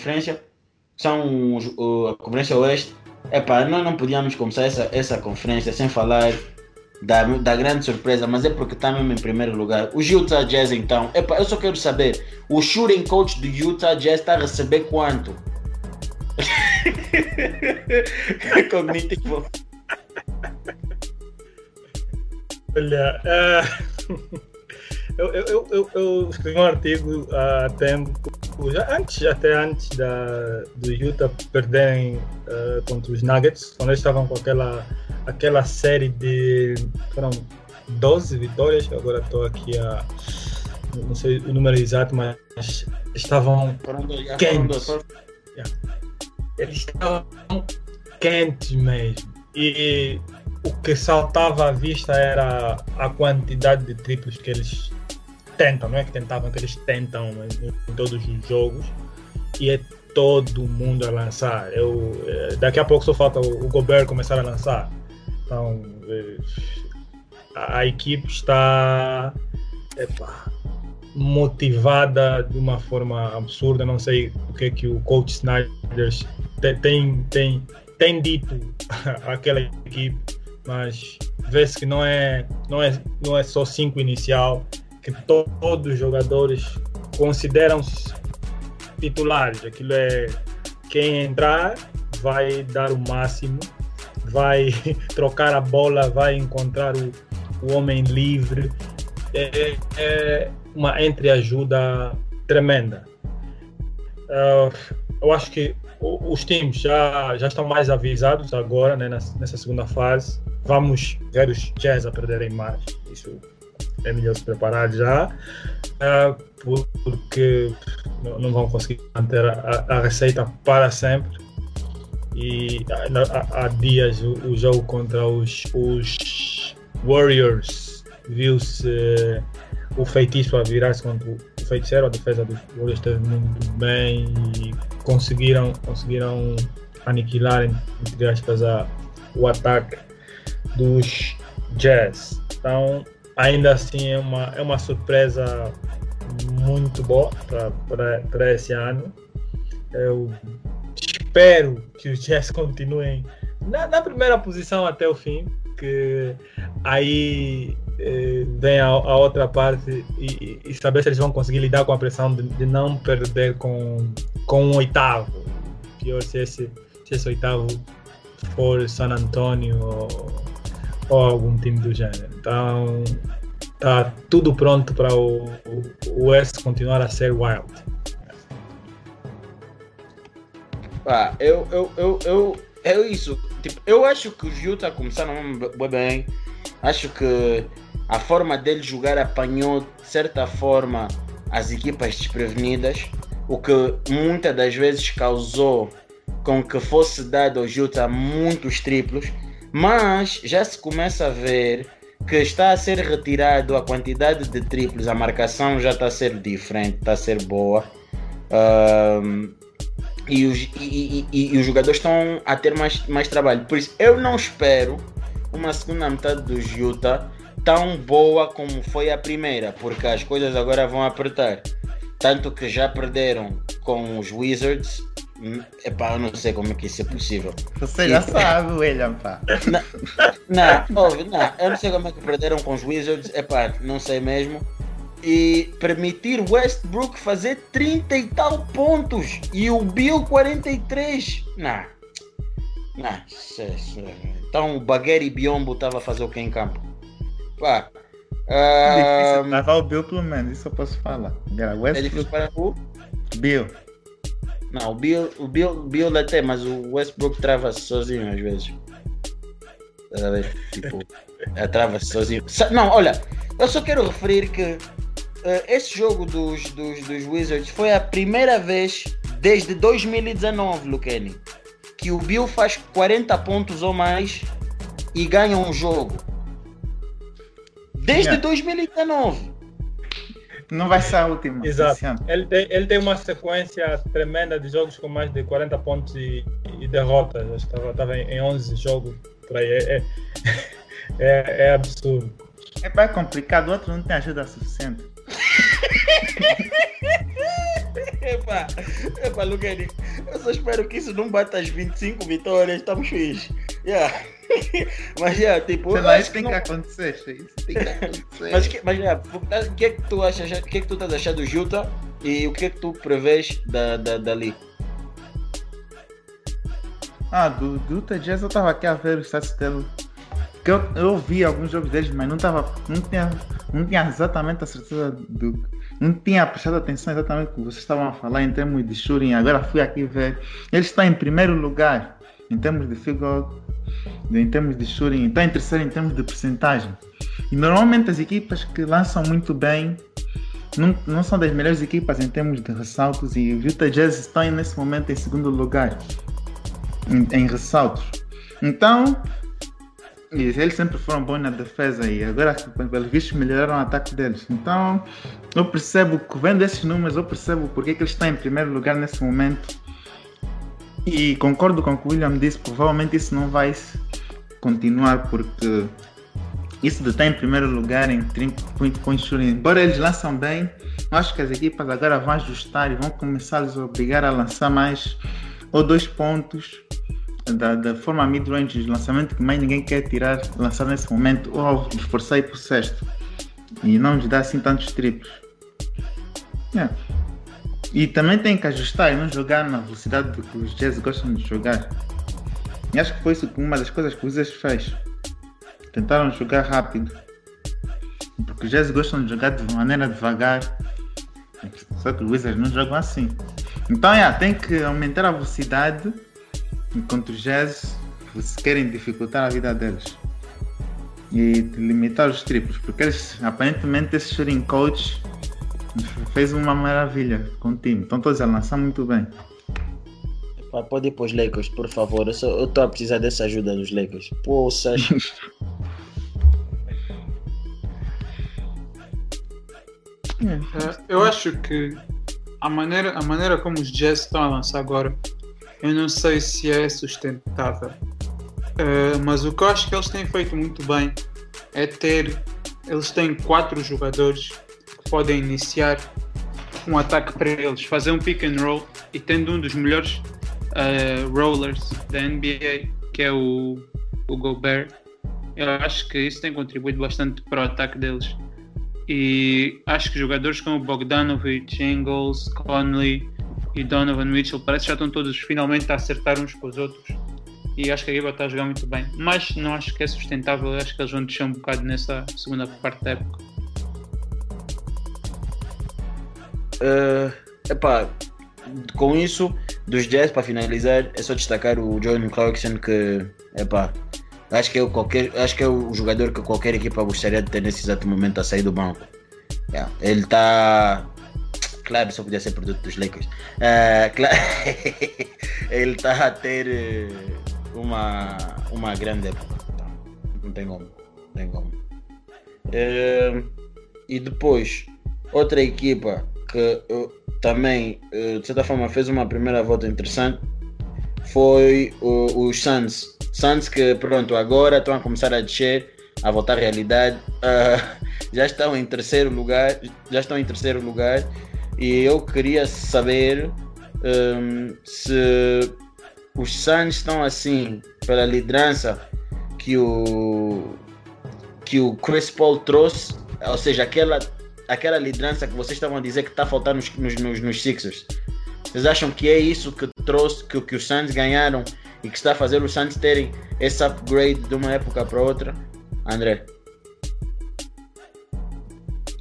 conferência, são a Conferência Oeste. Epá, nós não podíamos começar essa, essa conferência sem falar da, da grande surpresa, mas é porque está mesmo em primeiro lugar. O Utah Jazz, então, epa, eu só quero saber: o shooting coach do Utah Jazz está a receber quanto? Cognitivo. Olha, uh, eu, eu, eu, eu, escrevi um artigo há tempo, já antes, até antes da, do Utah perderem uh, contra os Nuggets, quando eles estavam com aquela, aquela série de. foram 12 vitórias, agora estou aqui a. não sei o número exato, mas estavam quentes. Eles estavam quentes mesmo. E o que saltava à vista era a quantidade de triplos que eles tentam, não é que tentavam, que eles tentam em, em todos os jogos. E é todo mundo a lançar. Eu, eh, daqui a pouco só falta o, o Gobert começar a lançar. Então, eh, a, a equipe está epa, motivada de uma forma absurda. Não sei o que é que o coach Snyder tem, tem, tem dito àquela equipe mas vê-se que não é, não, é, não é só cinco inicial, que to todos os jogadores consideram-se titulares. Aquilo é quem entrar vai dar o máximo, vai trocar a bola, vai encontrar o, o homem livre. É, é uma entreajuda tremenda. Uh, eu acho que os times já, já estão mais avisados agora, né, nessa segunda fase. Vamos ver os Jazz a perderem mais. Isso é melhor se preparar já, uh, porque não vão conseguir manter a, a receita para sempre. E há, há dias o, o, jogo contra os, os Warriors viu-se uh, o feitiço a virar-se contra o feiticeiro. A defesa dos Warriors esteve muito bem e conseguiram, conseguiram aniquilar, entre aspas, a, o ataque dos Jazz. Então, ainda assim, é uma, é uma surpresa muito boa para esse ano. Eu espero que os Jazz continuem na, na primeira posição até o fim, que aí eh, vem a, a, outra parte e, e, saber se eles vão conseguir lidar com a pressão de, de não perder com, com um oitavo. Pior se esse, se esse oitavo for San Antonio ou, ou algum time do gênero. Então tá tudo pronto para o, o West continuar a ser wild. Ah, eu, eu, eu, eu, é isso. Tipo, eu acho que os Utah começaram bem. Acho que a forma dele jogar apanhou, de certa forma, as equipas desprevenidas, o que muitas das vezes causou com que fosse dado ao Utah muitos triplos, mas já se começa a ver que está a ser retirado a quantidade de triplos, a marcação já está a ser diferente, está a ser boa. Um, e, os, e, e, e, os jogadores estão a ter mais, mais trabalho. Por isso, eu não espero uma segunda metade do Utah tão boa como foi a primeira, porque as coisas agora vão apertar. Tanto que já perderam com os Wizards. Hum, epá, eu não sei como é que isso é possível. Você já e, sabe, William, pá. Não, não, óbvio, não, eu não sei como é que perderam com os Wizards, epá, não sei mesmo. E permitir Westbrook fazer 30 e tal pontos e o Bill 43. Não, não, então o Bagueri e Biombo estava a fazer o que em campo? Pá. É difícil travar o Bill pelo menos, isso eu posso falar. Westbrook, é difícil para o Bill. Não, o Bill, o Bill, Bill até, mas o Westbrook trava-se sozinho às vezes. Tipo, é, trava-se sozinho. Não, olha, eu só quero referir que uh, esse jogo dos, dos, dos Wizards foi a primeira vez desde 2019, Luqueni, que o Bill faz 40 pontos ou mais e ganha um jogo. Desde 2019. Não vai ser a última. Exato. Ele tem, ele tem uma sequência tremenda de jogos com mais de 40 pontos e, e derrotas. Estava, estava em 11 jogos por aí. É, é, é, é absurdo. É bem complicado, o outro não tem ajuda suficiente. Epa, Epa, Luqueni, eu só espero que isso não bata as 25 vitórias, estamos felizes. Yeah. mas, yeah, tipo. Sei lá, isso tem que, não... acontecer, isso tem que acontecer. mas, mas yeah, o que é que tu achas, o que é que tu estás achando do Juta e o que é que tu prevês da, da, dali? Ah, do, Utah Jazz eu estava aqui a ver o status dele. Que eu, eu vi alguns jogos deles, mas não, tava, não, tinha, não tinha exatamente a certeza do. Não tinha prestado atenção exatamente o que vocês estavam a falar em termos de shooting. Agora fui aqui ver. Ele está em primeiro lugar em termos de field em termos de shooting, está em terceiro em termos de percentagem. E normalmente as equipas que lançam muito bem não, não são das melhores equipas em termos de ressaltos e o Utah Jazz está nesse momento em segundo lugar em, em ressaltos. Então, eles sempre foram bons na defesa e agora, pelo visto, melhoraram o ataque deles. Então, eu percebo vendo esses números, eu percebo porque que eles estão em primeiro lugar nesse momento. E concordo com o que o William disse, provavelmente isso não vai continuar porque isso de estar em primeiro lugar em 30 point shooting, embora eles lançam bem, acho que as equipas agora vão ajustar e vão começar a obrigar a lançar mais ou dois pontos da, da forma mid-range de lançamento que mais ninguém quer tirar, lançar nesse momento, ou esforçar ir para o sexto e não lhes dar assim tantos triplos. Yeah. E também tem que ajustar e não jogar na velocidade que os Jazz gostam de jogar. E acho que foi isso uma das coisas que os Jazz fez. Tentaram jogar rápido. Porque os Jazz gostam de jogar de maneira devagar. Só que os Wizards não jogam assim. Então, yeah, tem que aumentar a velocidade enquanto os Jazz se querem dificultar a vida deles. E limitar os triplos. Porque eles, aparentemente, esse shooting coach fez uma maravilha com o time. Estão todos a lançar muito bem. pode ir para os Lakers, por favor. Eu estou a precisar dessa ajuda dos Lakers. Poças. É, eu acho que a maneira, a maneira como os Jazz estão a lançar agora, eu não sei se é sustentável. Uh, mas o que eu acho que eles têm feito muito bem é ter. Eles têm quatro jogadores podem iniciar um ataque para eles, fazer um pick and roll e tendo um dos melhores uh, rollers da NBA, que é o, o Gobert, eu acho que isso tem contribuído bastante para o ataque deles. E acho que jogadores como Bogdanovich, Ingles, Conley e Donovan Mitchell parece que já estão todos finalmente a acertar uns com os outros. E acho que a equipa está a jogar muito bem. Mas não acho que é sustentável, acho que eles vão deixar um bocado nessa segunda parte da época. Uh, epá, com isso, dos Jazz, para finalizar, é só destacar o Jordan Clarkson, que epá, acho que, é o qualquer, acho que é o jogador que qualquer equipa gostaria de ter nesse exato momento a sair do banco. Yeah, ele está. Só podia ser produto dos Lakers. Uh, claro, ele está a ter eh, uma, uma grande época. Não tem como. Não tem como. Uh, e depois, outra equipa que também, eh, de certa forma, fez uma primeira volta interessante foi os Suns. Suns que, pronto, agora estão a começar a descer, a voltar à realidade. Uh, já estão em terceiro lugar, já estão em terceiro lugar e eu queria saber um, se os Suns estão assim pela liderança que o que o Chris Paul trouxe, ou seja, aquela aquela liderança que vocês estavam a dizer que está faltando nos, nos, nos, Sixers? Vocês acham que é isso que trouxe, que, que os Suns ganharam e que está a fazer os Suns terem esse upgrade de uma época para outra? André?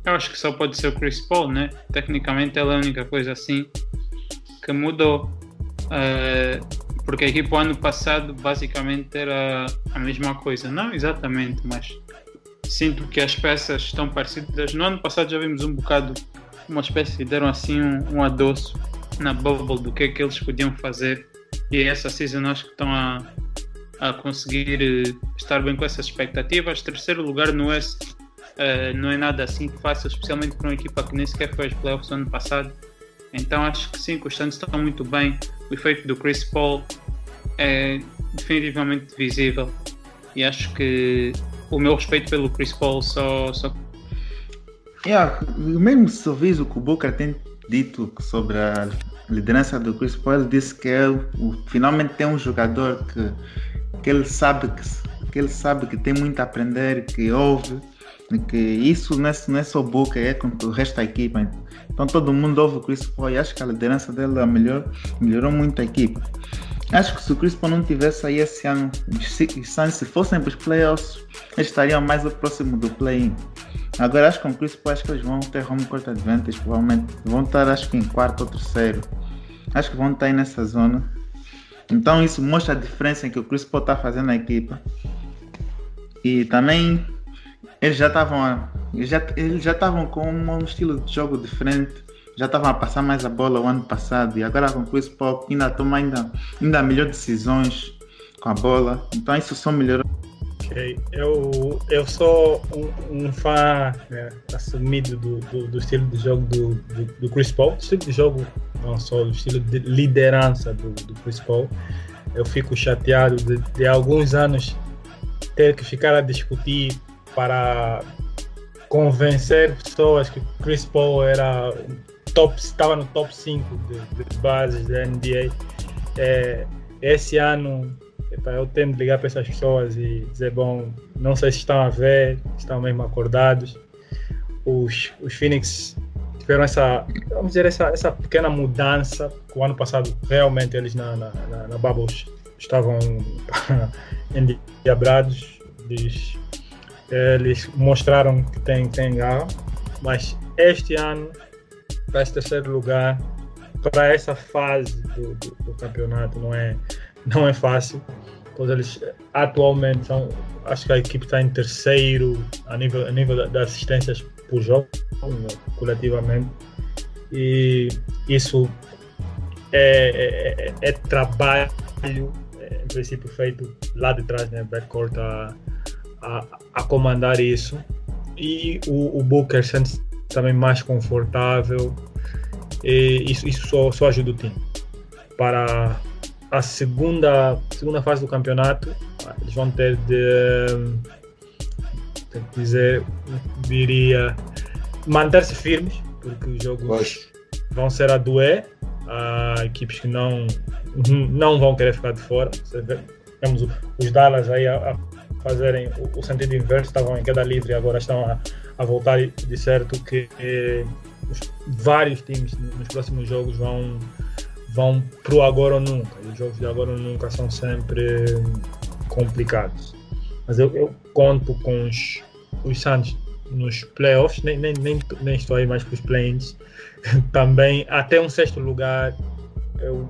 Eu acho que só pode ser o Chris Paul, né? Tecnicamente ela é a única coisa assim que mudou. Uh, porque a equipa ano passado basicamente era a mesma coisa. Não exatamente, mas sinto que as peças estão parecidas. No ano passado já vimos um bocado, uma espécie, deram assim um, um adoço na bubble do que é que eles podiam fazer. E essa season acho que estão a, a conseguir eh, estar bem com essas expectativas. Terceiro lugar no West uh, não é nada assim fácil, especialmente para uma equipa que nem sequer foi aos playoffs no ano passado. Então acho que sim, os Santos estão muito bem. O efeito do Chris Paul é definitivamente visível. E acho que o meu respeito pelo Chris Paul só. só... Yeah, mesmo sorriso que o Booker tem dito sobre a liderança do Chris Paul, ele disse que ele, finalmente tem um jogador que, que ele sabe que, que ele sabe que tem muito a aprender, que ouve, que isso não é, não é só boca, é com o resto da equipa. Então todo mundo ouve o Chris Paul e acho que a liderança dele é melhor, melhorou muito a equipa. Acho que se o Chris Paul não tivesse aí esse ano, se, se fossem para os playoffs, eles estariam mais próximo do play-in. Agora acho que com o Chris Paul acho que eles vão ter home court advantage, provavelmente vão estar acho que em quarto ou terceiro. Acho que vão estar aí nessa zona. Então isso mostra a diferença que o Chris Paul está fazendo na equipa. E também eles já estavam já eles já estavam com um estilo de jogo diferente já estavam a passar mais a bola o ano passado e agora com Chris Paul ainda toma ainda, ainda melhor decisões com a bola. Então isso só melhorou. Ok, eu, eu sou um, um fã né, assumido do, do, do, estilo de jogo do, do, do, Chris Paul, estilo de jogo não só, o estilo de liderança do, do Chris Paul. Eu fico chateado de, de alguns anos ter que ficar a discutir para convencer pessoas que Chris Paul era top, estava no top 5 de, de bases da NBA. É, esse ano eu tento ligar para essas pessoas e dizer, bom, não sei se estão a ver, estão mesmo acordados. Os, os Phoenix tiveram essa, vamos dizer, essa, essa pequena mudança. O ano passado, realmente, eles na, na, na, na Bubbles estavam endiabrados. Eles mostraram que tem, tem garra, mas este ano para esse terceiro lugar, para essa fase do, do, do, campeonato. Não é, não é fácil, pois eles atualmente são, acho que a equipe está em terceiro a nível, a nível das assistências por jogo, né, coletivamente, e isso é, é, é trabalho, é, em princípio, feito lá de trás, né, backcourt, a, a, a comandar isso. E o, o Booker sente também mais confortável. E isso, isso só, só ajuda o time. Para a segunda, segunda fase do campeonato, eles vão ter de, que dizer, diria, manter-se firmes, porque os jogos Poxa. vão ser a doer. Há equipes que não, não vão querer ficar de fora. Temos os Dallas aí a, a fazerem o, sentido inverso, estavam em queda livre e agora estão a, a voltar de certo que eh, vários times nos próximos jogos vão vão pro agora ou nunca. E os jogos de agora ou nunca são sempre complicados. Mas eu, eu conto com os, os Santos nos playoffs, nem, nem, nem, nem estou aí mais para os play-ins. Também até um sexto lugar eu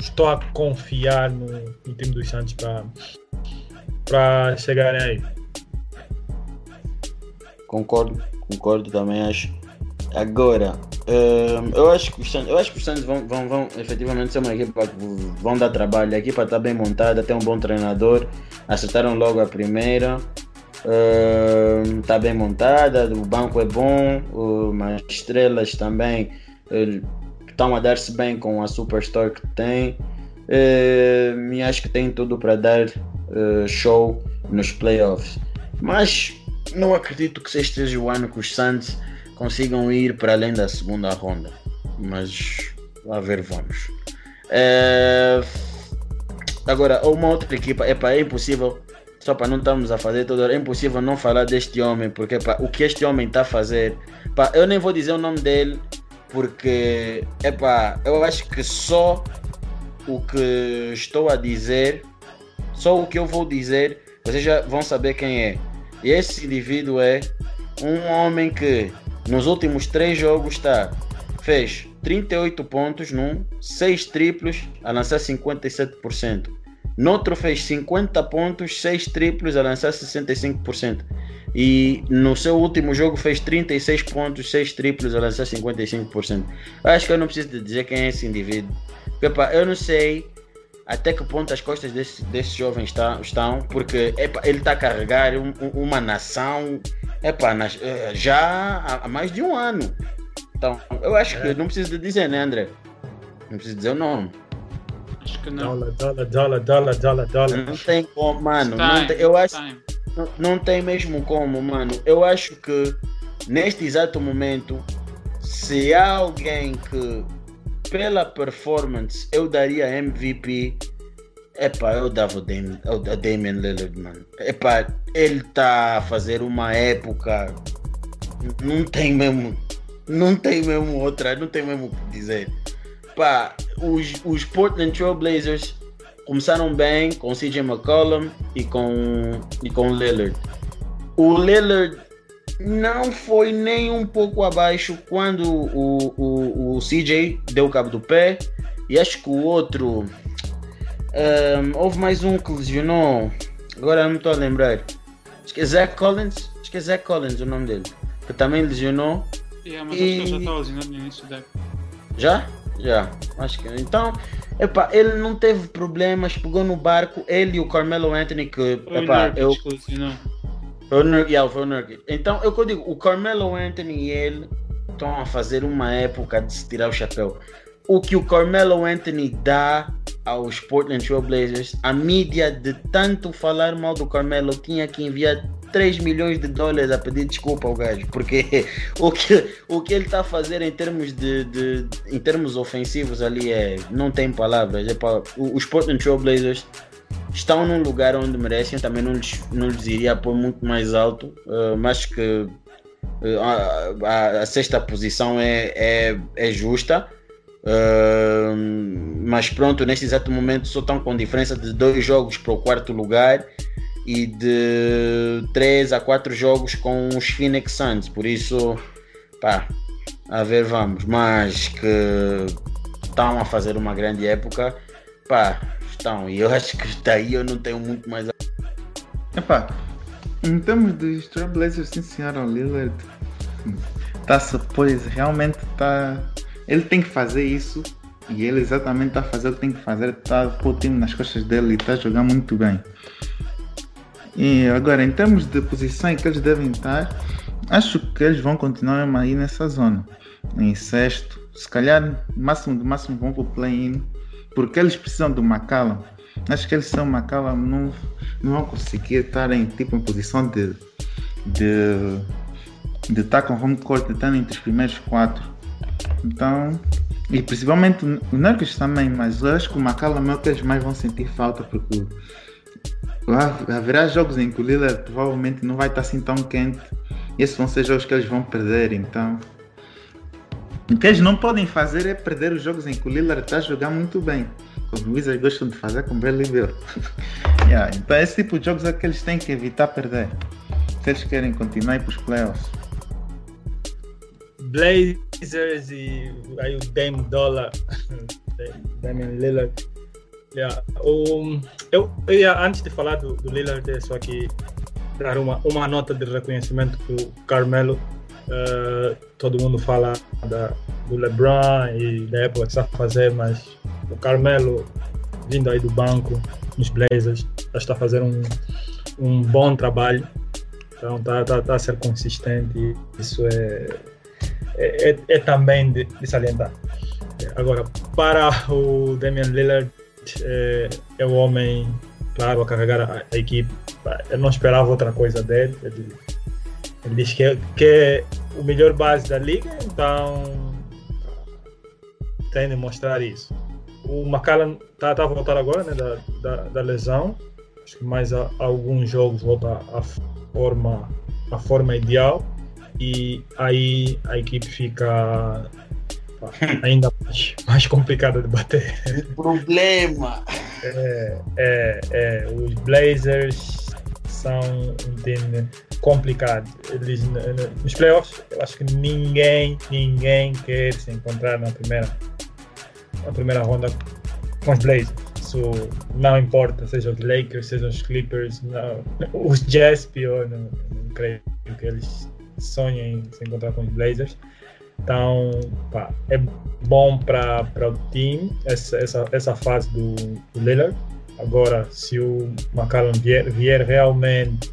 estou a confiar no, no time dos Santos para chegarem aí. Concordo, concordo também, acho. Agora, um, eu acho que os Santos, eu acho que os Santos vão, vão, vão efetivamente ser uma equipa que vão dar trabalho. A equipa está bem montada, tem um bom treinador, acertaram logo a primeira. Está um, bem montada, o banco é bom, as estrelas também estão a dar-se bem com a Superstore que tem. E acho que tem tudo para dar uh, show nos playoffs. Mas não acredito que seja o ano que os Santos consigam ir para além da segunda ronda. Mas a ver, vamos. É... Agora, uma outra equipa, epa, é impossível, só para não estarmos a fazer tudo, é impossível não falar deste homem, porque epa, o que este homem está a fazer, epa, eu nem vou dizer o nome dele, porque epa, eu acho que só o que estou a dizer, só o que eu vou dizer, vocês já vão saber quem é. E esse indivíduo é um homem que nos últimos três jogos tá, fez 38 pontos num, 6 triplos a lançar 57%. No outro fez 50 pontos, 6 triplos a lançar 65%. E no seu último jogo fez 36 pontos, 6 triplos a lançar 55%. Acho que eu não preciso dizer quem é esse indivíduo. Porque, eu não sei até que ponto as costas desse, desse jovem está, estão, porque epa, ele está a carregar um, uma nação epa, nas, eh, já há, mais de um ano. Então, eu acho que é. não preciso dizer, né, André? Não preciso dizer o nome. Acho que não. Dólar, dólar, dólar, dólar, dólar, dólar. Não tem como, mano. Não tem, eu acho. Não, não tem mesmo como, mano. Eu acho que neste exato momento se há alguém que pela performance eu daria MVP, epá, eu dava o Damian, o Lillard, mano. Epá, ele tá a fazer uma época. Não tem mesmo. Não tem mesmo outra, não tem mesmo o que dizer. Pá, os, os Portland Trail Blazers começaram bem com CJ McCollum e com, e com Lillard. O Lillard não foi nem um pouco abaixo quando o, o, o CJ deu o cabo do pé. E acho que o outro. Um, houve mais um que lesionou. Agora não estou a lembrar. Acho que é Zach Collins. Acho que é Zach Collins o nome dele. Que também lesionou. Yeah, mas e... acho que já estava lesionado no início da Já? Já. Acho que. Então, Epá, ele não teve problemas, pegou no barco, ele e o Carmelo Anthony, que epá, eu. Foi o Nurkic, yeah, foi o Nurkic. Então, eu que eu digo, o Carmelo Anthony e ele estão a fazer uma época de se tirar o chapéu. O que o Carmelo Anthony dá aos Portland Trail Blazers, a mídia de tanto falar mal do Carmelo tinha que enviar 3 milhões de dólares a pedir desculpa ao gajo, porque o que, o que ele está a fazer em termos de, de, em termos ofensivos ali é não tem palavras. É para, os Portland Trail Blazers estão num lugar onde merecem, também não lhes, não lhes iria pôr muito mais alto, uh, mas que uh, a, a, sexta posição é, é, é justa. Uh, mas pronto, neste exato momento só estão com diferença de dois jogos para o quarto lugar e de 3 a 4 jogos com os Phoenix Suns. Por isso, pá, a ver, vamos. Mas que estão a fazer uma grande época, pá, E eu acho que daí eu não tenho muito mais. Epá, em termos de Trailblazers, sim senhora, Lillard está-se, pois, realmente está. Ele tem que fazer isso e ele exatamente está a fazer o que tem que fazer, está a pôr o time nas costas dele e está a jogar muito bem. E agora, em termos de posição em que eles devem estar, acho que eles vão continuar aí nessa zona. Em sexto, se calhar, máximo do máximo vão para o play-in, porque eles precisam do McCallum. Acho que eles são McCallum, não, não vão conseguir estar em, tipo, em posição de, de, de estar com home court, de estar entre os primeiros quatro. Então, e principalmente o Nurkic também, mas eu acho que o McCallum é o que eles mais vão sentir falta, porque haverá jogos em que o Lillard provavelmente não vai estar assim tão quente. E esses vão ser jogos que eles vão perder, então. O que eles não podem fazer é perder os jogos em que o Lillard está a jogar muito bem. Como o Wizards gostam de fazer com Bradley Bill. yeah, então esse tipo de jogos é que eles têm que evitar perder. Se eles querem continuar para os playoffs. Blazers e aí o Dame Dollar, Damian Lillard Yeah. Um, eu, eu ia, antes de falar do, do Lillard, só aqui dar uma, uma nota de reconhecimento para o Carmelo. Uh, todo mundo fala da, do LeBron e da época que está a fazer, mas o Carmelo, vindo aí do banco, nos Blazers, está a fazer um, um bom trabalho. Então está tá, tá a ser consistente e isso é, é, é, é também de, de salientar. Agora, para o Damian Lillard, é, é o homem, claro, a carregar a, a, equipe. Eu não esperava outra coisa dele. Ele, ele disse que, é, que é o melhor base da liga, então tem de mostrar isso. O McCallum está tá a voltar agora né, da, da, da, lesão. Acho que mais a, a alguns jogos volta à forma, a forma ideal. E aí a equipe fica ainda mais, mais complicada de bater. Problema! É, é, é, os Blazers são um time complicado. Eles, nos playoffs, eu acho que ninguém, ninguém quer se encontrar na primeira, na primeira ronda com os Blazers. Isso não importa, seja os Lakers, seja os Clippers, não, os Jazz, pior, não, não creio que eles sonhem se encontrar com os Blazers. Então, pá, é bom para o time essa, essa, essa fase do, do Lillard. Agora, se o McCallum vier, vier realmente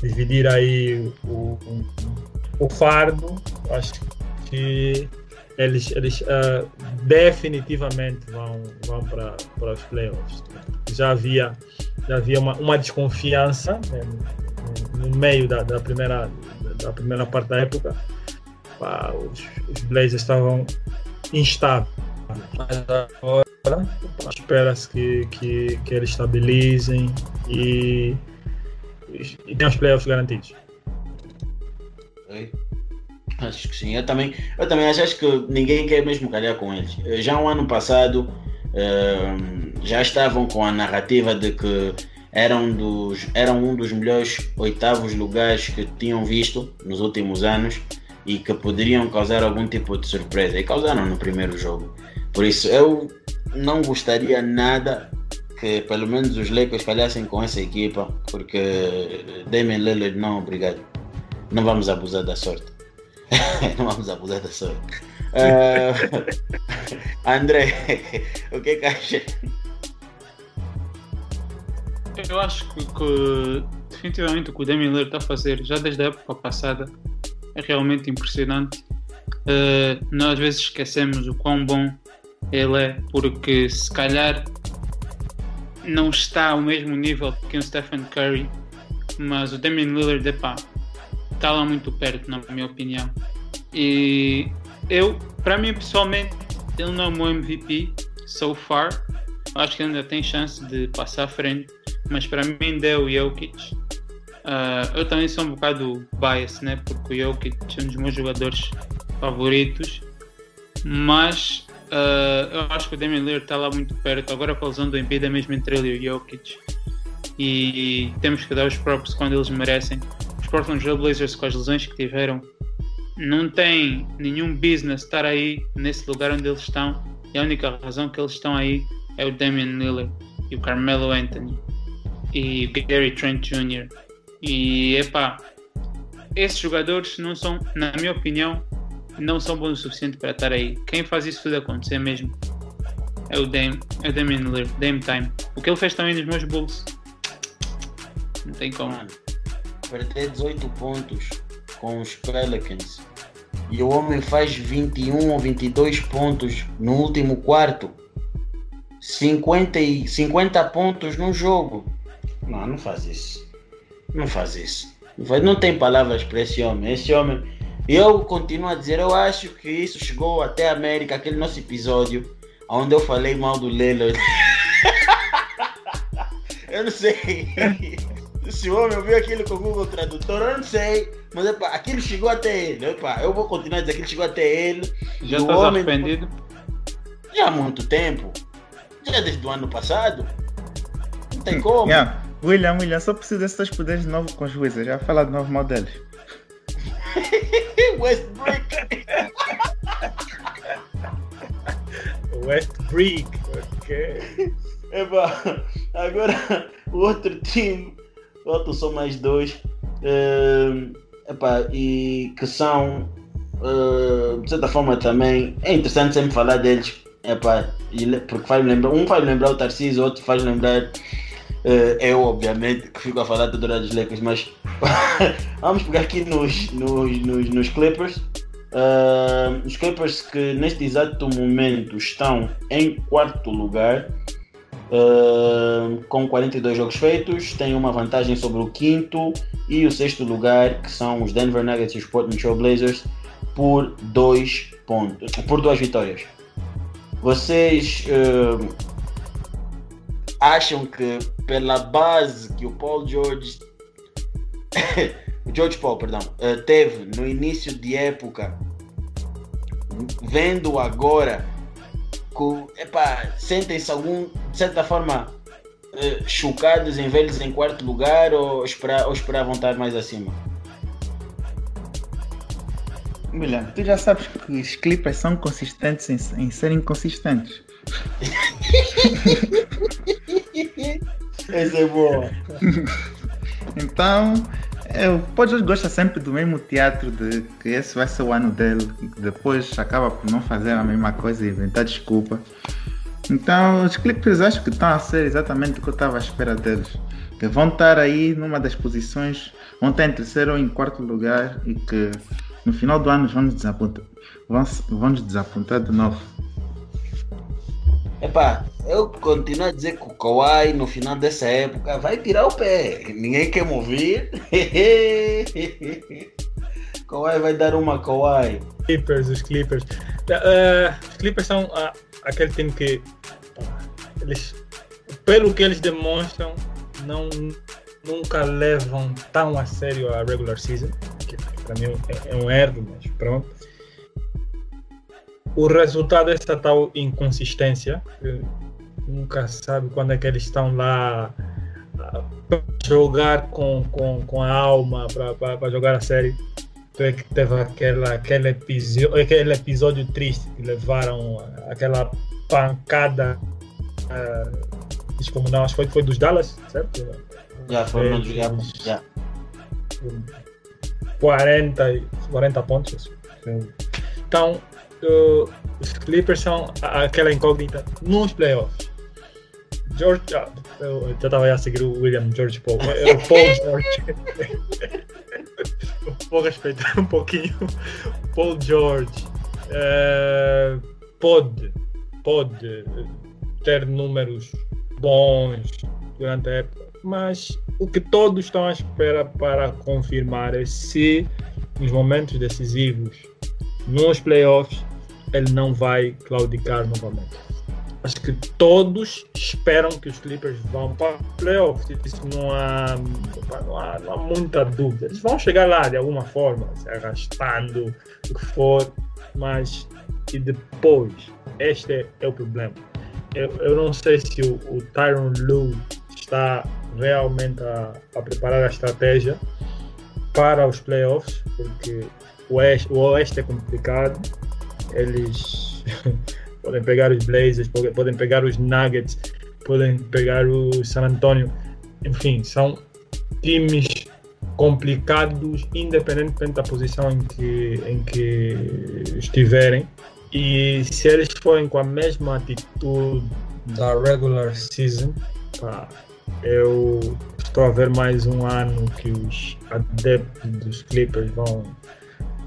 dividir aí o, o, o fardo, acho que eles, eles uh, definitivamente vão, vão para, para os playoffs. Já havia, já havia uma, uma desconfiança né, no, no, meio da, da, primeira, da primeira parte da época pá, os, os Blazers estavam instáveis. Mas agora espera-se que, que, que eles estabilizem e, e tenham os playoffs garantidos. Ok. Acho que sim. Eu também, eu também acho, que ninguém quer mesmo calhar com eles. Eh, Já um ano passado eh, já estavam com a narrativa de que eram, dos, eram um dos melhores oitavos lugares que tinham visto nos últimos anos e que poderiam causar algum tipo de surpresa. E causaram no primeiro jogo. Por isso eu não gostaria nada que pelo menos os Lakers calhassem com essa equipa, porque Damian Lillard não, obrigado. Não vamos abusar da sorte. não vamos abusar da sorte. Ah, André, o que é que acha? Eu acho que, que definitivamente o que o Damian Lillard está a fazer já desde a época passada é realmente impressionante. Eh, nós às vezes esquecemos o quão bom ele é, porque se calhar não está ao mesmo nível que o Stephen Curry, mas o Damian Lillard epá, está lá muito perto, na minha opinião. E eu, para mim pessoalmente, ele não é o meu MVP so far. Acho que ainda tem chance de passar à frente, mas para mim ainda é o Jokic. Ah, eu também sou um bocado bias, né? Porque o Jokic é um dos meus jogadores favoritos, mas ah, eu acho que o Damian Lillard está lá muito perto. Agora com a lesão do Embiid é mesmo entre ele e o Jokic. E temos que dar os props quando eles merecem. Os Portland Trail Blazers com as lesões que tiveram não têm nenhum business estar aí nesse lugar onde eles estão. E a única razão que eles estão aí é o Damian Lillard e o Carmelo Anthony e o Gary Trent Jr. E epá, esses jogadores não são, na minha opinião, não são bons o suficiente para estar aí. Quem faz isso tudo acontecer mesmo é o Dame, é o Damian Dame Time. O que ele fez também nos meus bulls. Não tem como. Mano, perder 18 pontos com os Pelicans e o homem faz 21 ou 22 pontos no último quarto. 50, e, 50 pontos no jogo. Não, não faz isso. Não faz isso. Não tem palavras para esse homem. Esse homem. Eu continuo a dizer, eu acho que isso chegou até a América, aquele nosso episódio, onde eu falei mal do Lillard. eu não sei se o homem ouviu aquilo com o Google Tradutor, eu não sei. Mas epa, aquilo chegou até ele. Epa, eu vou continuar a dizer que aquilo chegou até ele. Já estás homem- arrependido? Já há muito tempo. Já desde o ano passado. Não tem como. Yeah. William, William, só preciso desses poderes de novo com os Wizards. Já falar de novo mal deles. Westbrook. Westbrook, ok. Epá, agora o outro time, faltam só mais dois, eh, epá, e que são, eh, de certa forma também, é interessante sempre falar deles, epá, porque faz lembrar, um faz lembrar o Tarcísio, outro faz lembrar eu, obviamente, que fico a falar toda hora dos Lakers, mas vamos pegar aqui nos, nos, nos, nos Clippers. Eh, os Clippers que neste exato momento estão em quarto lugar, Uh, com 42 jogos feitos, tem uma vantagem sobre o quinto e o sexto lugar, que são os Denver Nuggets e os Portland Trail Blazers, por dois pontos, por duas vitórias. Vocês uh, acham que pela base que o Paul George, o George Paul, perdão, uh, teve no início de época, vendo agora com, epá, sentem-se algum, de certa forma, eh, chocados em vê-los em quarto lugar ou, esperar, ou esperavam estar mais acima? William, tu já sabes que os Clippers são consistentes em, em serem inconsistentes. Essa é boa. Então, eu, Paul George gosta sempre do mesmo teatro de que esse vai ser o ano dele depois acaba por não fazer a mesma coisa e inventar desculpa. Então, os Clippers acho que estão a ser exatamente o que eu estava à espera deles. Que vão estar aí numa das posições, vão estar em terceiro ou em quarto lugar e que no final do ano vão nos desapontar, vão, vão nos desapontar de novo. Epá, eu continuo a dizer que o Kawhi no final dessa época vai tirar o pé. Ninguém quer me ouvir. Kawhi vai dar uma Kawhi. Clippers, os Clippers. Uh, os Clippers são uh, aquele time que eles, pelo que eles demonstram, não nunca levam tão a sério a regular season, que para mim é, é um erro, mas pronto. O resultado é essa tal inconsistência. Nunca sabe quando é que eles estão lá jogar com, com, com a alma para jogar a série. É que teve aquela, aquele, episódio, aquele episódio triste que levaram aquela pancada uh, descomunal, acho que foi, foi dos Dallas, certo? Já foram dos já. 40, 40 pontos. Então, uh, os Clippers são aquela incógnita nos playoffs. George, ah, eu já estava a seguir o William George Paul. É o Paul George. Vou respeitar um pouquinho. Paul George uh, pode, pode ter números bons durante a época, mas o que todos estão à espera para confirmar é se nos momentos decisivos, nos playoffs, ele não vai claudicar novamente. Acho que todos esperam que os Clippers vão para playoffs. Isso não há, não há, não há muita dúvida. Eles vão chegar lá de alguma forma, se arrastando, o que for, mas e depois? Este é o problema. Eu, eu não sei se o, o Tyron Lue está realmente a, a preparar a estratégia para os playoffs, porque o oeste, o oeste é complicado. Eles podem pegar os Blazers, podem pegar os Nuggets, podem pegar o San Antonio. Enfim, são times complicados, independentemente da posição em que, em que estiverem. E se eles forem com a mesma atitude da regular season, pá, eu estou a ver mais um ano que os adeptos dos Clippers vão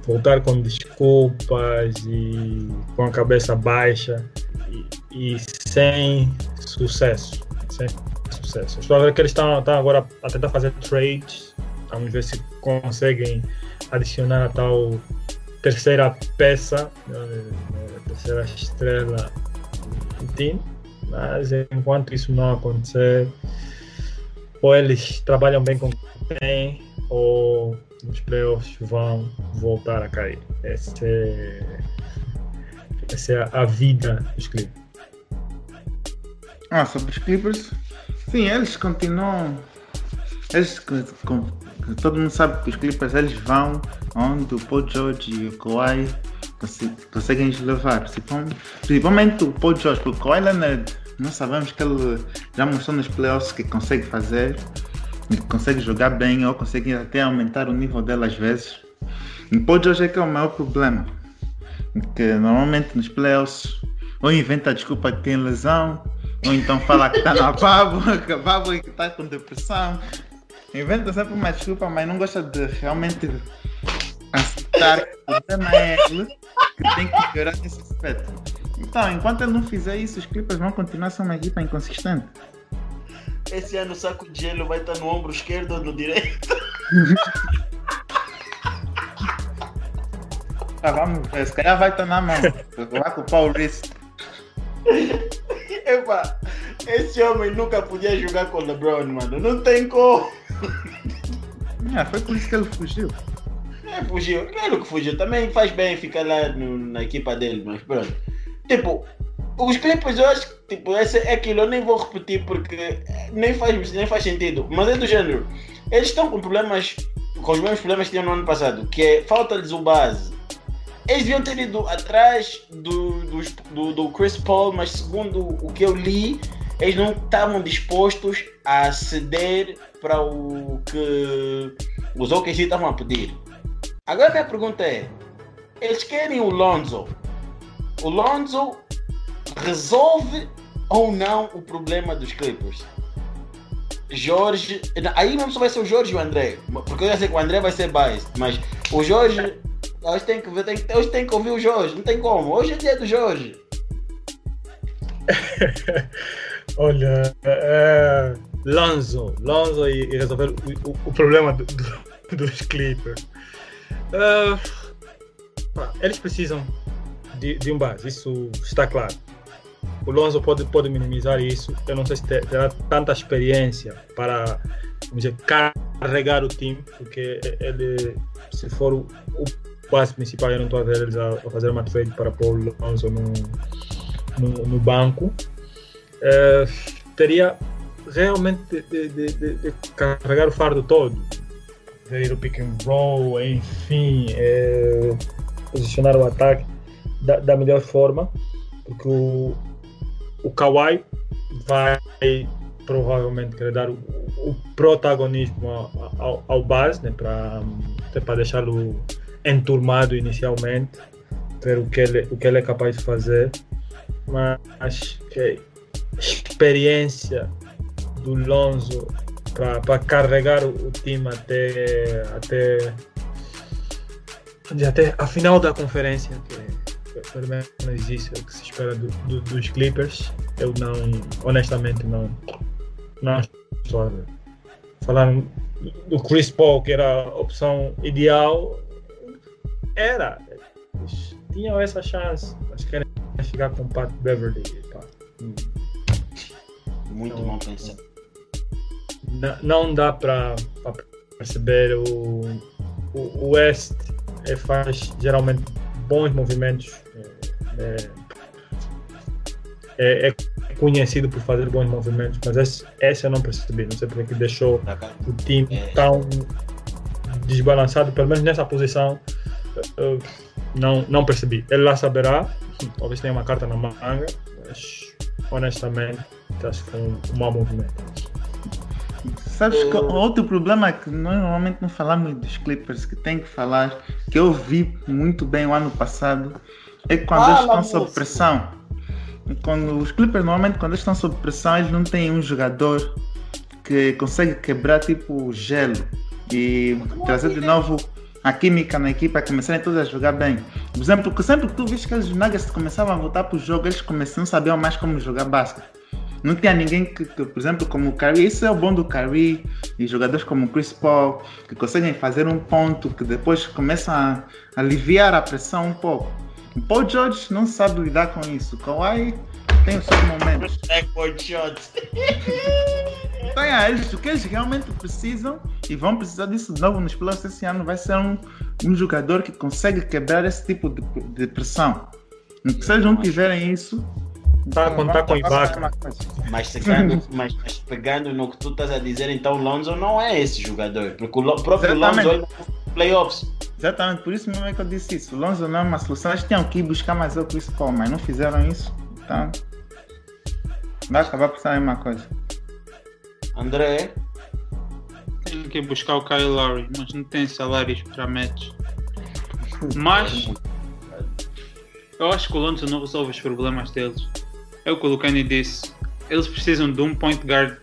voltar com desculpas e com a cabeça baixa e, e sem sucesso. Sem sucesso. Estou a ver que eles estão, estão agora a tentar fazer trades. Vamos ver se conseguem adicionar a tal terceira peça, né, a terceira estrela do time. Mas enquanto isso não acontecer, ou eles trabalham bem com quem, ou os playoffs vão voltar a cair. Essa é, essa é a vida dos Clippers. Ah, sobre os Clippers, sim, eles continuam. Eles, com, todo mundo sabe que os Clippers eles vão onde o Paul George e o Kawhi conseguem levar. Principalmente o Paul George, porque o Kawhi Leonard, nós sabemos que ele já mostrou nos playoffs que consegue fazer consegue jogar bem ou consegue até aumentar o nível dela às vezes. E pode hoje é que é o maior problema. Que normalmente nos playoffs ou inventa a desculpa que tem lesão, ou então fala que está na babo, que a babo e que está com depressão. Inventa sempre uma desculpa, mas não gosta de realmente aceitar que o problema é ele que tem que melhorar nesse aspecto. Então, enquanto ele não fizer isso, os Clippers vão continuar ser uma equipa inconsistente. Esse ano o saco de gelo vai estar no ombro esquerdo ou no direito? Ah, vamos ver, se calhar vai estar na mão. Vai com o Paulista. Epa, esse homem nunca podia jogar com o LeBron, mano. Não tem como. É, foi por isso que ele fugiu. É, fugiu. Claro que fugiu. Também faz bem ficar lá no, na equipa dele, mas pronto. Tipo, os Clippers, eu acho que tipo, esse é aquilo, eu nem vou repetir porque nem faz, nem faz sentido. Mas é do género. Eles estão com problemas, com os mesmos problemas que tinham no ano passado, que é falta-lhes o base. Eles deviam ter ido atrás do, do, do, do Chris Paul, mas segundo o que eu li, eles não estavam dispostos a ceder para o que os OKC estavam a pedir. Agora a minha pergunta é: eles querem o Lonzo? O Lonzo resolve ou não o problema dos Clippers? Jorge. Aí mesmo só vai ser o Jorge e o André. Porque eu já sei que o André vai ser biased, mas o Jorge. Hoje tem que, tem, hoje tem que ouvir o Jorge, não tem como. Hoje é dia do Jorge. Olha, é, Lonzo, Lonzo e, e resolver o, o, o problema do, do, dos Clippers. Uh, eles precisam de, de, um base, isso está claro. O Lonzo pode, pode minimizar isso. Eu não sei se terá tanta experiência para dizer, carregar o time, porque ele, se for o, o base principal, eu não estou a ver eles a, a, fazer uma trade para pôr o Lonzo no, no, no banco. Uh, teria realmente de, de, de, de, carregar o fardo todo. Ver o pick and roll, enfim, é, posicionar o ataque da, da, melhor forma, porque o, o Kawhi vai provavelmente querer dar o, o protagonismo ao, ao, ao base, né, para deixá-lo enturmado inicialmente, ver o que, ele, o que ele é capaz de fazer. Mas okay, experiência do Lonzo para carregar o, time até, até, até a final da conferência, que, que pelo menos isso é o que se espera do, do, dos Clippers. Eu não, honestamente, não, não estou a ver. Falando do Chris Paul, que era a opção ideal, era. Eles tinham essa chance, mas querem chegar com o Pat Beverly. Pá. Muito então, mal pensado. Não dá para perceber o, o, West é, faz geralmente bons movimentos. É, é, é, conhecido por fazer bons movimentos, mas esse, esse eu não percebi. Não sei porque deixou tá, o time é. tão desbalançado, pelo menos nessa posição. não, não percebi. Ele lá saberá, talvez tenha uma carta na manga, mas honestamente acho que foi um, um mau movimento. Sabes que outro problema é que nós normalmente não falamos dos Clippers, que tem que falar, que eu vi muito bem o ano passado, é quando ah, eles estão sob pressão. Quando os Clippers normalmente quando eles estão sob pressão, eles não têm um jogador que consegue quebrar tipo gelo e trazer de novo a química na equipa começarem todos a jogar bem. Por exemplo, que sempre que tu viste que os Nuggets começavam a voltar para o jogo, eles começaram, não sabiam mais como jogar basquete. Não tinha ninguém que, que, por exemplo, como o Curry, isso é o bom do Curry e jogadores como o Chris Paul, que conseguem fazer um ponto que depois começam a, aliviar a pressão um pouco. O Paul George não sabe lidar com isso. Kawhi tem os seus momentos. É Paul George. Então, é, eles, o que eles realmente precisam e vão precisar disso de novo nos playoffs esse ano vai ser um, um jogador que consegue quebrar esse tipo de, de pressão. Se eles não tiverem isso, Tá, quando tá com o Ibaka. Mas, pegando, mas, mas, pegando no que tu estás a dizer, então o Lonzo não é esse jogador. Porque o próprio Exatamente. Lonzo é playoffs. Exatamente, por isso mesmo é que eu disse isso. O Lonzo não é uma solução. Eles tinham que ir buscar mais o Chris Paul, mas não fizeram isso. Então, vai acabar por ser a mesma coisa. André? Tem que buscar o Kyle Lowry, mas não tem salários para match. Mas eu acho que o Lonzo não resolve os problemas deles. É o que o Lucani disse. Eles precisam de um point guard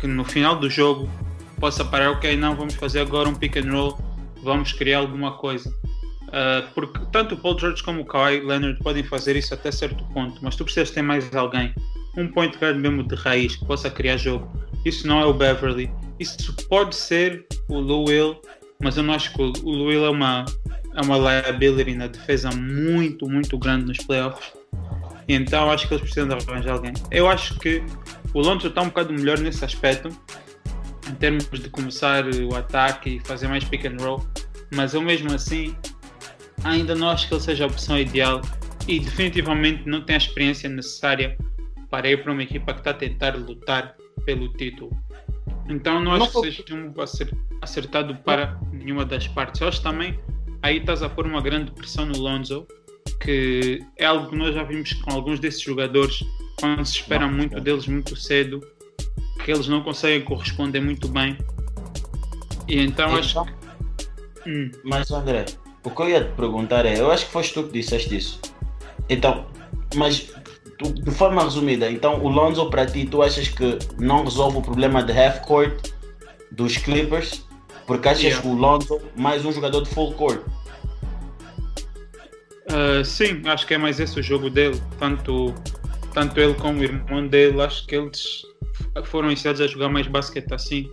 que no final do jogo possa parar, ok, não, vamos fazer agora um pick and roll, vamos criar alguma coisa. Uh, porque tanto o Paul George como o Kawhi Leonard podem fazer isso até certo ponto, mas tu precisas ter mais alguém. Um point guard mesmo de raiz que possa criar jogo. Isso não é o Beverly. Isso pode ser o Will, mas eu não acho que o Will é uma, é uma liability na defesa muito, muito grande nos playoffs. Então acho que eles precisam de arranjar alguém. Eu acho que o Lonzo está um bocado melhor nesse aspecto, em termos de começar o ataque e fazer mais pick and roll, mas eu mesmo assim ainda não acho que ele seja a opção ideal e definitivamente não tem a experiência necessária para ir para uma equipa que está a tentar lutar pelo título. Então não acho não, que seja um acertado para nenhuma das partes. Eu acho também aí estás a pôr uma grande pressão no Lonzo que é algo que nós já vimos com alguns desses jogadores, quando se espera muito deles muito cedo, que eles não conseguem corresponder muito bem. E então, então acho que. Hum. Mas André, o que eu ia te perguntar é, eu acho que foste tu que disseste isso. Então, mas de forma resumida, então o Lonzo para ti, tu achas que não resolve o problema de half-court dos Clippers? Porque achas yeah. que o Lonzo mais um jogador de full court? Uh, sim, acho que é mais esse o jogo dele. Tanto, tanto ele como o irmão dele, acho que eles foram ensinados a jogar mais basquete assim.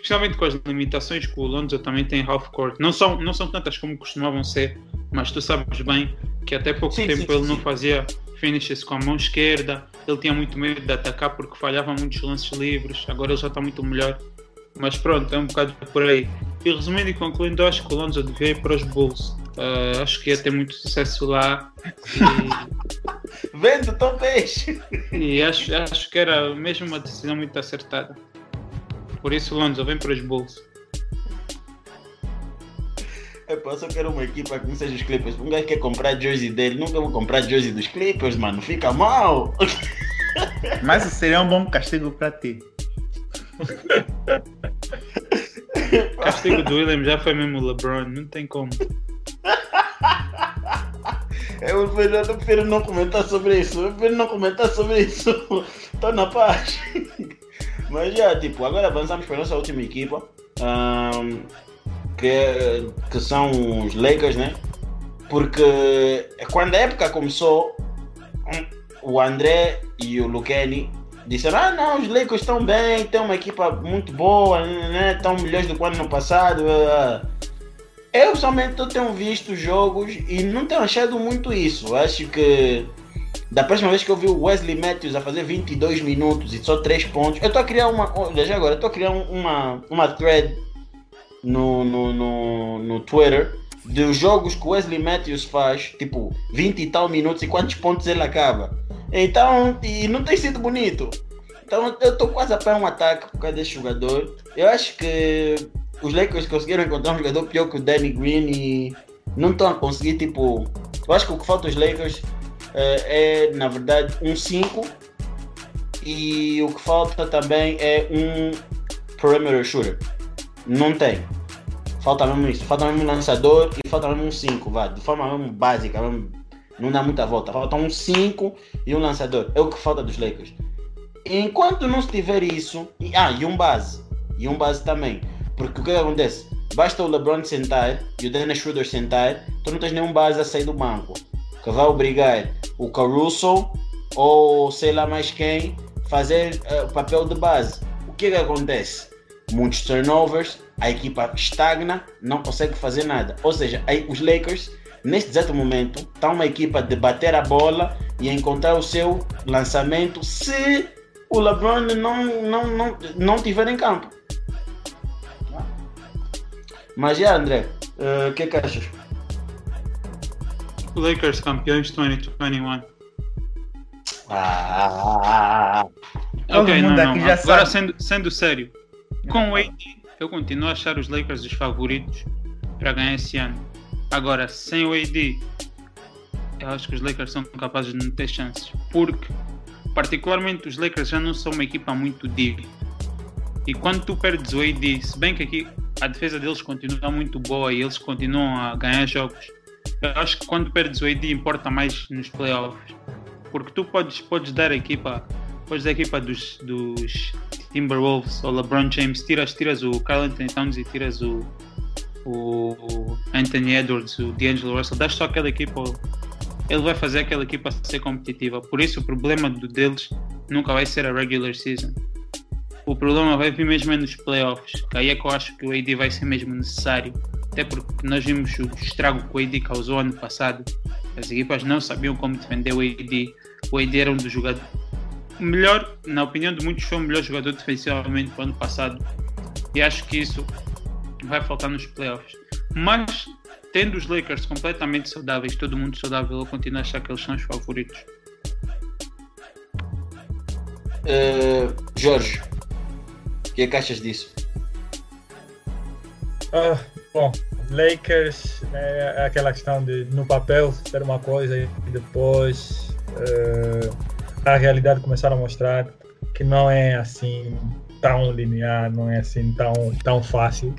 Especialmente com as limitações que o Lonzo também tem half court. Não são, não são tantas como costumavam ser, mas tu sabes bem que até pouco Sim, tempo sim, ele sim, não fazia finishes com a mão esquerda, ele tinha muito medo de atacar porque falhava muitos lances livres, agora ele já está muito melhor. Mas pronto, é um bocado por aí. E resumindo e concluindo, eu acho que o Lonzo devia ir para os Bulls. Ah, acho que ia ter muito sucesso lá Vendo tão peixe. e, e acho, acho que era mesmo uma decisão muito acertada. Por isso, Lonzo, vem para os Bulls. Eu só quero uma equipa que não seja os Clippers. Um gajo quer comprar jersey dele, nunca vou comprar jersey dos Clippers, mano. Fica mal. Mas seria um bom castigo para ti. O castigo do William já foi mesmo o LeBron, não tem como. Eu prefiro, eu prefiro não comentar sobre isso. Eu prefiro não comentar sobre isso. Tô na paz. Mas já, tipo, agora avançamos para a nossa última equipa. ahm, que, que são os Lakers, né? Porque quando a época começou, o André e o Luqueni disseram: Ah, não, os Lakers estão bem, tem uma equipa muito boa, né? estão melhores do que o ano passado. eu somente tenho visto jogos e não tenho achado muito isso. Acho que da próxima vez que eu vi o Wesley Matthews a fazer 22 minutos e só 3 pontos, eu estou a criar uma. Olha, já agora, eu estou a criar um- uma, uma thread no, no, no, no Twitter dos jogos que o Wesley Matthews faz, tipo 20 e tal minutos e quantos pontos ele acaba. Então, e não tem sido bonito. Então eu estou quase a pé um ataque por causa desse jogador. Eu acho que os Lakers conseguiram encontrar um jogador pior que o Danny Green e não estão a conseguir, tipo. Eu acho que o que falta aos Lakers é, na verdade, um 5 e o que falta também é um perimeter shooter. Não tem. Falta mesmo isso. Falta mesmo um lançador e falta mesmo um 5, vá. De forma mesmo básica, mesmo, não dá muita volta. Falta um 5 e um lançador. É o que falta dos Lakers. Enquanto não tiver isso, e, ah, e um base. E um base também. Porque o que acontece? Basta o LeBron sentar e o Dennis Schroeder sentar, tu não tens nenhum base a sair do banco. Que vai obrigar o Caruso ou sei lá mais quem fazer eh, o papel de base. O que, que acontece? Muitos turnovers, a equipa estagna, não consegue fazer nada. Ou seja, aí os Lakers, neste exato momento, estão uma equipa de bater a bola e encontrar o seu lançamento se o LeBron não, não, não, não tiver em campo. Mas já, André, eh, o que, que achas? Lakers campeões 2021. Ah, Ok, não, não. Agora, sabe. sendo, sendo sério, com o AD, eu continuo a achar os Lakers os favoritos para ganhar esse ano. Agora, sem o AD, eu acho que os Lakers são capazes de não ter chances. Porque, particularmente, os Lakers já não são uma equipa muito deep. E quando tu perdes o AD, se bem que aqui a defesa deles continua muito boa e eles continuam a ganhar jogos, eu acho que quando perdes o AD importa mais nos playoffs. Porque tu podes, podes dar a equipa, podes dar a equipa dos, dos Timberwolves ou LeBron James, tiras, tiras o Carl Anthony Towns e tiras o, o Anthony Edwards, o D'Angelo Russell, dás só aquela equipa, ele vai fazer aquela equipa ser competitiva. Por isso o problema do deles nunca vai ser a regular season. O problema vai vir mesmo é nos playoffs, que aí é que eu acho que o AD vai ser mesmo necessário. Até porque nós vimos o estrago que o AD causou ano passado. As equipas não sabiam como defender o AD. O AD era um dos jogadores. O melhor, na opinião de muitos, foi o melhor jogador defensivamente do ano passado. E acho que isso vai faltar nos playoffs. Mas, tendo os Lakers completamente saudáveis, todo mundo saudável, eu continuo a achar que eles são os favoritos. eh, Jorge, o que, é que achas disso? Ah, bom, Lakers é aquela questão de no papel ser uma coisa e depois eh, a realidade começar a mostrar que não é assim tão linear, não é assim tão, tão fácil,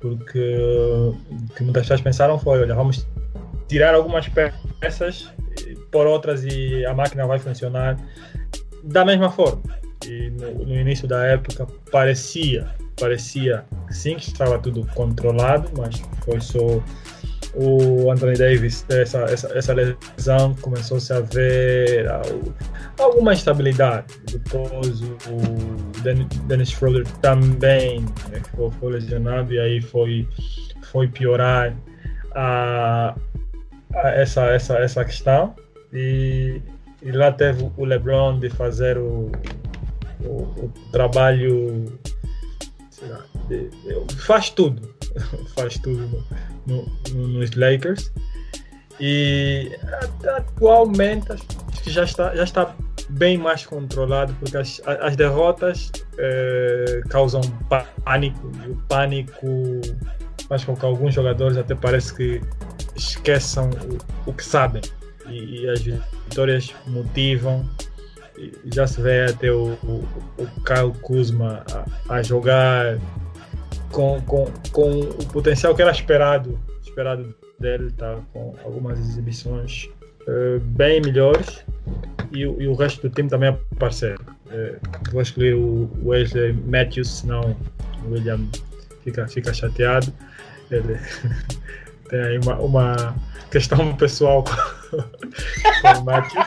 porque o que muitas pessoas pensaram foi, olha, vamos tirar algumas peças pôr outras e a máquina vai funcionar da mesma forma. E no, no início da época parecia, parecia sim, que estava tudo controlado, mas foi só o Anthony Davis essa, essa, essa lesão, começou-se a ver alguma instabilidade. Depois o Dennis Schroeder também né, ficou, foi lesionado e aí foi, foi piorar a, a essa, essa, essa questão. E, e lá teve o LeBron de fazer o, o, o trabalho. Lá, de, de, faz tudo. faz tudo no, no, nos Lakers. E atualmente já está, já está bem mais controlado, porque as, as derrotas eh, causam pânico, e o pânico faz com que alguns jogadores até parece que esqueçam o, o que sabem. E, e, as vitórias motivam. Já se vê até o, o, o Kyle Kuzma a, a jogar com, com, com o potencial que era esperado, esperado dele, tá? com algumas exibições uh, bem melhores e, e, o resto do time também é parceiro. Uh, vou escolher o Wesley Matthews, senão o William fica, fica chateado. Ele tem aí uma, uma questão pessoal com, o Matthews.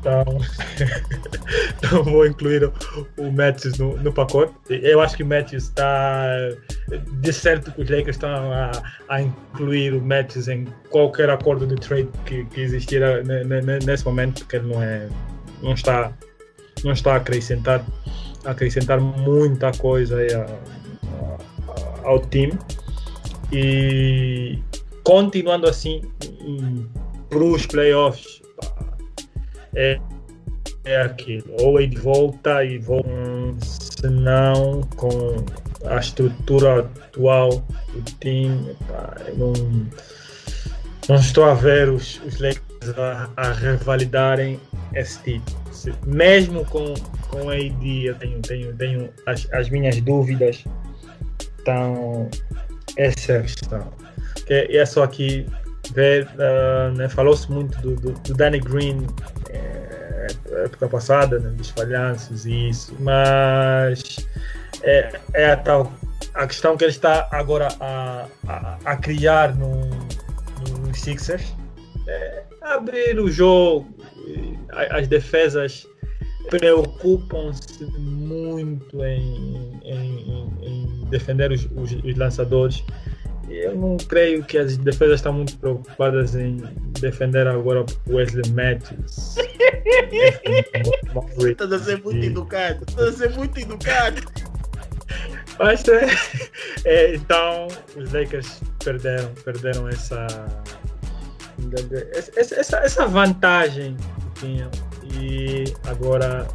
Então, então vou incluir o Matthews no, no pacote. Eu acho que o Matthews está. De certo que os Lakers estão a, a incluir o Matthews em qualquer acordo de trade que, que existira nesse momento, porque ele não, é, não, está, não está a acrescentar, a acrescentar muita coisa a, a, ao time. E continuando assim para os playoffs é, é aquilo. Ou ele volta e volta, se não, com a estrutura atual do time, pá, não, não estou a ver os, os Lakers a, a revalidarem esse título. Mesmo com, com a AD, eu tenho, tenho, tenho as, as minhas dúvidas. Então, essa é a questão. Que é, é só aqui uh, né, falou-se muito do, do, do, Danny Green é, época passada, né, dos falhanços e isso, mas é, é a tal a questão que ele está agora a, a, a criar no, no Sixers é abrir o jogo, as defesas preocupam-se muito em, em, em defender os, os, os lançadores eu não creio que as defesas estão muito preocupadas em defender agora o Wesley Matthews. Estás a ser muito educado. Estás a ser muito educado. Mas é, é, então os Lakers perderam, perderam essa, essa, essa vantagem que tinham e agora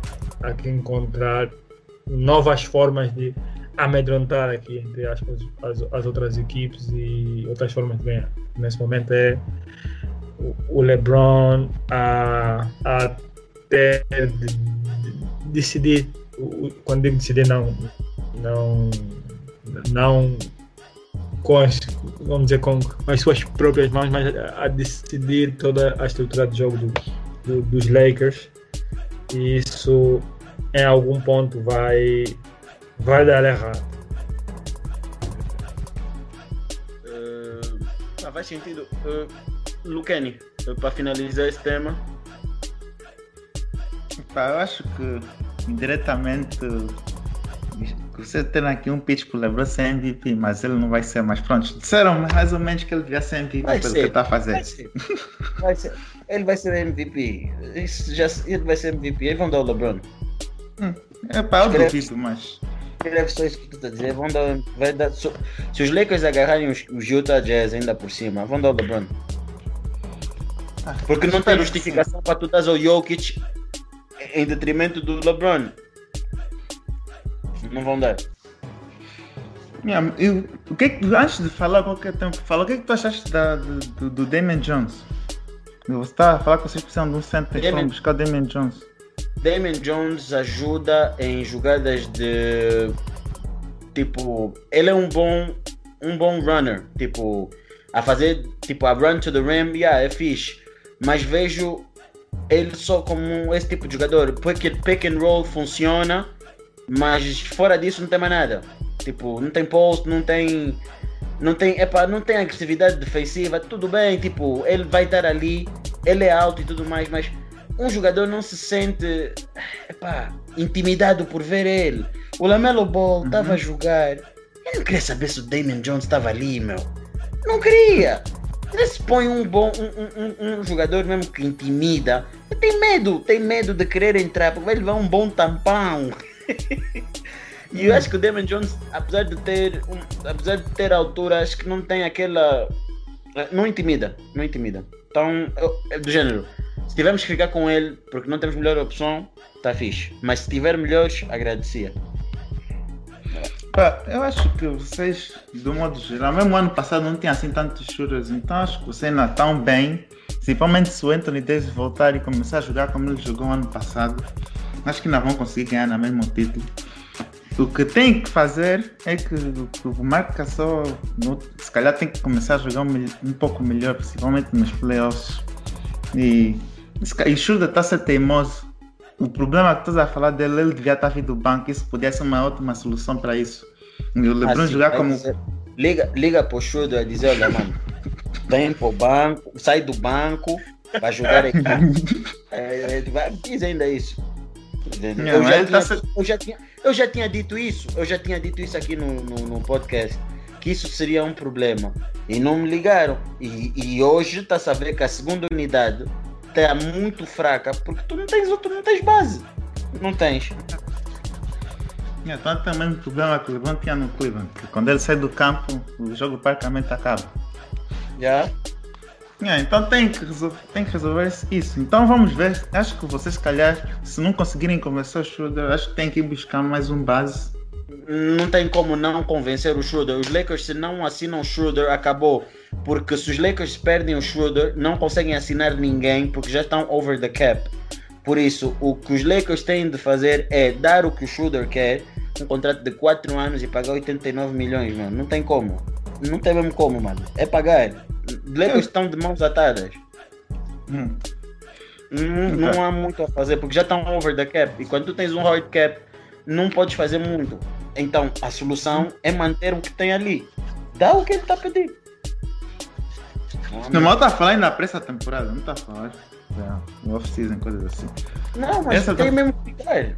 há que encontrar novas formas de amedrontar aqui, entre aspas, as, as outras equipes e outras formas de ganhar. Nesse momento é o, LeBron a, a ter de, de, decidir, quando digo decidir, não, não, não com as, vamos dizer, com, as suas próprias mãos, mas a decidir toda a estrutura de jogo do, do, dos Lakers. E isso em algum ponto vai vai dar errado. Uh, ah, faz sentido. Uh, Luqueni, uh, para finalizar esse tema. Pá, eu acho que indiretamente você tem aqui um pitch para o LeBron ser MVP, mas ele não vai ser mais pronto. Disseram mais ou menos que ele devia ser MVP vai pelo ser, que está fazendo. Vai ser. vai ser. Ele vai ser MVP. Isso já, ele vai ser MVP. Eles vão dar o LeBron. Hum, é pá, eu duvido, mas escreve só isso que tu dizer. Vão dar, vai dar, se os Lakers agarrarem os, os Utah Jazz ainda por cima, vão dar o LeBron. Ah, Porque não tem justificação para tu dar ao Jokic em detrimento do LeBron. Não vão dar. Yeah, eu, o que, é que antes de falar qualquer tempo, fala o que é que tu achaste da, do, do Damon Jones? Você está a falar que vocês precisam de um center para buscar o Damon Jones. Damon Jones ajuda em jogadas de tipo, ele é um bom um bom runner, tipo, a fazer tipo a run to the rim, yeah, é fixe, mas vejo ele só como esse tipo de jogador, porque pick and roll funciona, mas fora disso não tem mais nada. Tipo, não tem post, não tem não tem, epa, não tem agressividade defensiva, tudo bem, tipo, ele vai estar ali, ele é alto e tudo mais, mas um jogador não se sente epa, intimidado por ver ele. O Lamelo Ball estava Uhum. a jogar. Eu não queria saber se o Damian Jones estava ali, meu. Não queria. Ele se põe um bom um, um- um- jogador mesmo que intimida. Ele tem medo, tem medo de querer entrar, porque vai levar um bom tampão. e eu acho que o Damian Jones, apesar de ter um- apesar de ter altura, acho que não tem aquela. Não intimida, não intimida. Então, eu- é do género. Se tivermos que ficar com ele porque não temos melhor opção, tá fixe. Mas se tiver melhores, agradecia. Eu acho que vocês, do modo geral, mesmo ano passado não tinha assim tantos shooters, então acho que vocês ainda estão bem. Principalmente se o Anthony Davis voltar e começar a jogar como ele jogou ano passado, acho que ainda vão conseguir ganhar no mesmo título. O que tem que fazer é que o- o Gasol, no- se calhar, tem que começar a jogar um, um pouco melhor, principalmente nos playoffs. E, e Schroeder está ser teimoso. O problema que estás a falar dele, ele devia estar vindo do banco. Isso podia ser uma ótima solução para isso. O LeBron Assim, jogar vai como. dizer- liga, liga pro Schroeder a dizer, olha mano, vem pro banco, sai do banco, vai jogar aqui. É, é, vai- diz ainda isso. Não, Eu já, tá tinha, se- eu, já tinha, eu já tinha dito isso, eu já tinha dito isso aqui no, no, no podcast, que isso seria um problema. E não me ligaram. E, e hoje está a saber que a segunda unidade está muito fraca, porque tu não tens outro, não tens base. Não tens. Então tem o mesmo problema que o LeBron tinha no Cleveland. Que quando ele sai do campo, o jogo praticamente acaba. Já? Yeah, então tem que, resol- tem que resolver isso. Então vamos ver. Acho que vocês, se calhar, se não conseguirem convencer o Schroeder, acho que tem que ir buscar mais um base. Não tem como não convencer o Schroeder. Os Lakers, se não assinam o Schroeder, acabou. Porque se os Lakers perdem o Schroeder, não conseguem assinar ninguém porque já estão over the cap. Por isso, o que os Lakers têm de fazer é dar o que o Schroeder quer, um contrato de 4 anos e pagar 89 milhões, mano. Não tem como. Não tem mesmo como, mano. É pagar. Os Lakers estão de mãos atadas. Hum. Não, não há muito a fazer, porque já estão over the cap. E quando tu tens um hard cap, não podes fazer muito. Então, a solução é manter o que tem ali. Dá o que ele está a pedir. No mal tá falando na pressa temporada, não tá falando. Yeah, no off-season, coisas assim. Não, mas Essa tem tá- mesmo que ficar.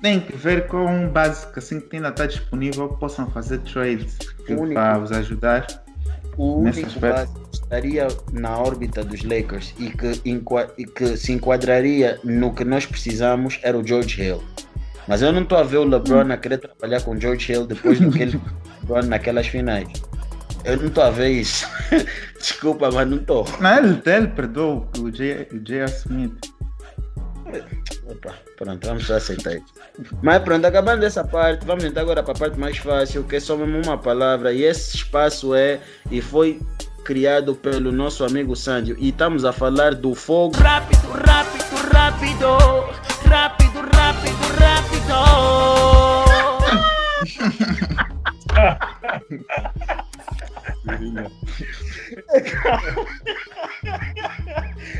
Tem que ver com um que assim que ainda está disponível possam fazer trades para vos ajudar. O único que estaria na órbita dos Lakers e que, e que se enquadraria no que nós precisamos era o George Hill. Mas eu não estou a ver o LeBron a querer trabalhar com o George Hill depois do que ele LeBron naquelas finais. Eu não estou a ver isso. Desculpa, mas não estou. Não, ele, ele perdoou o J.R. Smith. Opa, pronto, vamos só aceitar isso. Mas pronto, acabando essa parte, vamos entrar agora para a parte mais fácil, que é só mesmo uma palavra. E esse espaço é e foi criado pelo nosso amigo Sandio. E estamos a falar do fogo. Rápido, rápido, rápido, rápido, rápido, rápido.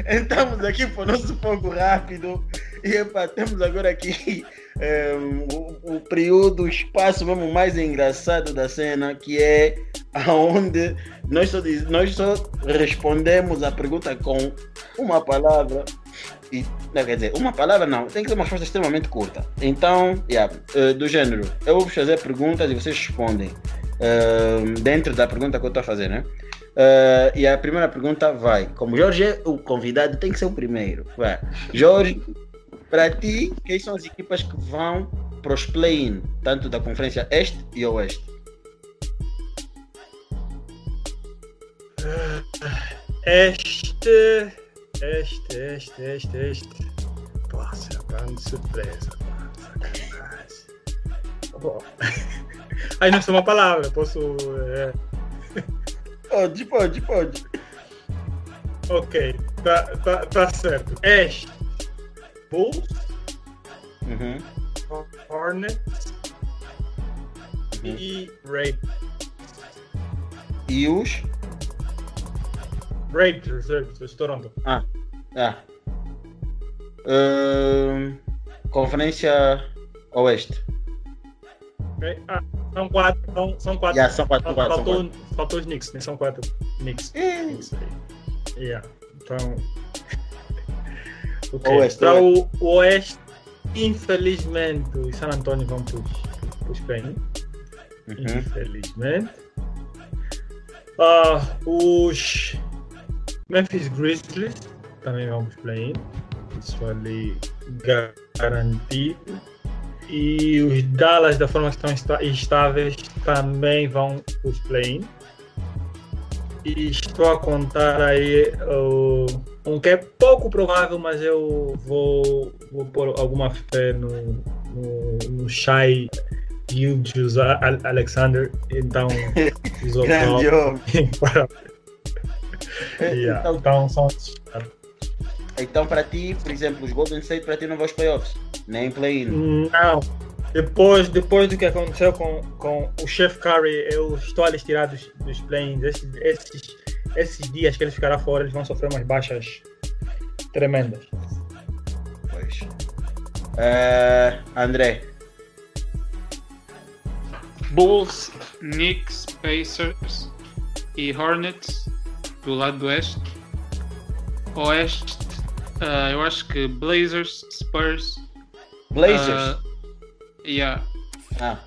Estamos aqui para o nosso fogo rápido. E epa, temos agora aqui eh, o, o período, o espaço mesmo mais engraçado da cena, que é aonde nós só, diz- nós só respondemos a pergunta com uma palavra. E, não, quer dizer, uma palavra não, tem que ser uma resposta extremamente curta. Então, yeah, eh, do gênero, eu vou fazer perguntas e vocês respondem eh, dentro da pergunta que eu estou a fazer, né? Eh, e a primeira pergunta vai. Como Jorge é o convidado, tem que ser o primeiro. Vai. Jorge, para ti, quem são as equipas que vão para os play-in, tanto da Conferência Este e Oeste? Este. Este, este, este, este. Nossa, tá de surpresa. Bom. Aí não sou uma palavra, posso. é, Pode, pode, pode. Ok, tá, tá, tá certo. Este. Bulls, Uhum. Hornets Uhum. e Raiders. E os? Raiders, Raiders, Toronto. Ah. Ahn, Conferência Oeste. Ok? Ah, são quatro. São, são quatro. Yeah, são quatro, Fal- quatro, são faltou, faltou os Knicks, né? São quatro Knicks. É. Knicks. Yeah. Então. Ok. Oeste, Para o, Oeste, infelizmente, os San Antonio vão para os play Uhum. Infelizmente. Ah, os Memphis Grizzlies também vão para os play Isso ali ga- garantido. E os Dallas, da forma que estão estáveis, também vão para os play E estou a contar aí o- um que é pouco provável, mas eu vou, vou pôr alguma fé no, no, no Shai Gilgeous Al- Alexander. Então, os Grande homem. Yeah. Então, Então, são então, para ti, por exemplo, os Golden State, para ti não vão aos playoffs, nem play-in. Não. Depois, depois do que aconteceu com, com o Chef Curry, eu estou a lhes tirar dos, dos play-ins. Esses, esses, esses dias que eles ficarão fora, eles vão sofrer umas baixas tremendas. Pois. Eh, André, Bulls, Knicks, Pacers e Hornets do lado do oeste. Oeste, ah, eu acho que Blazers, Spurs. Blazers. ah, yeah, Ah,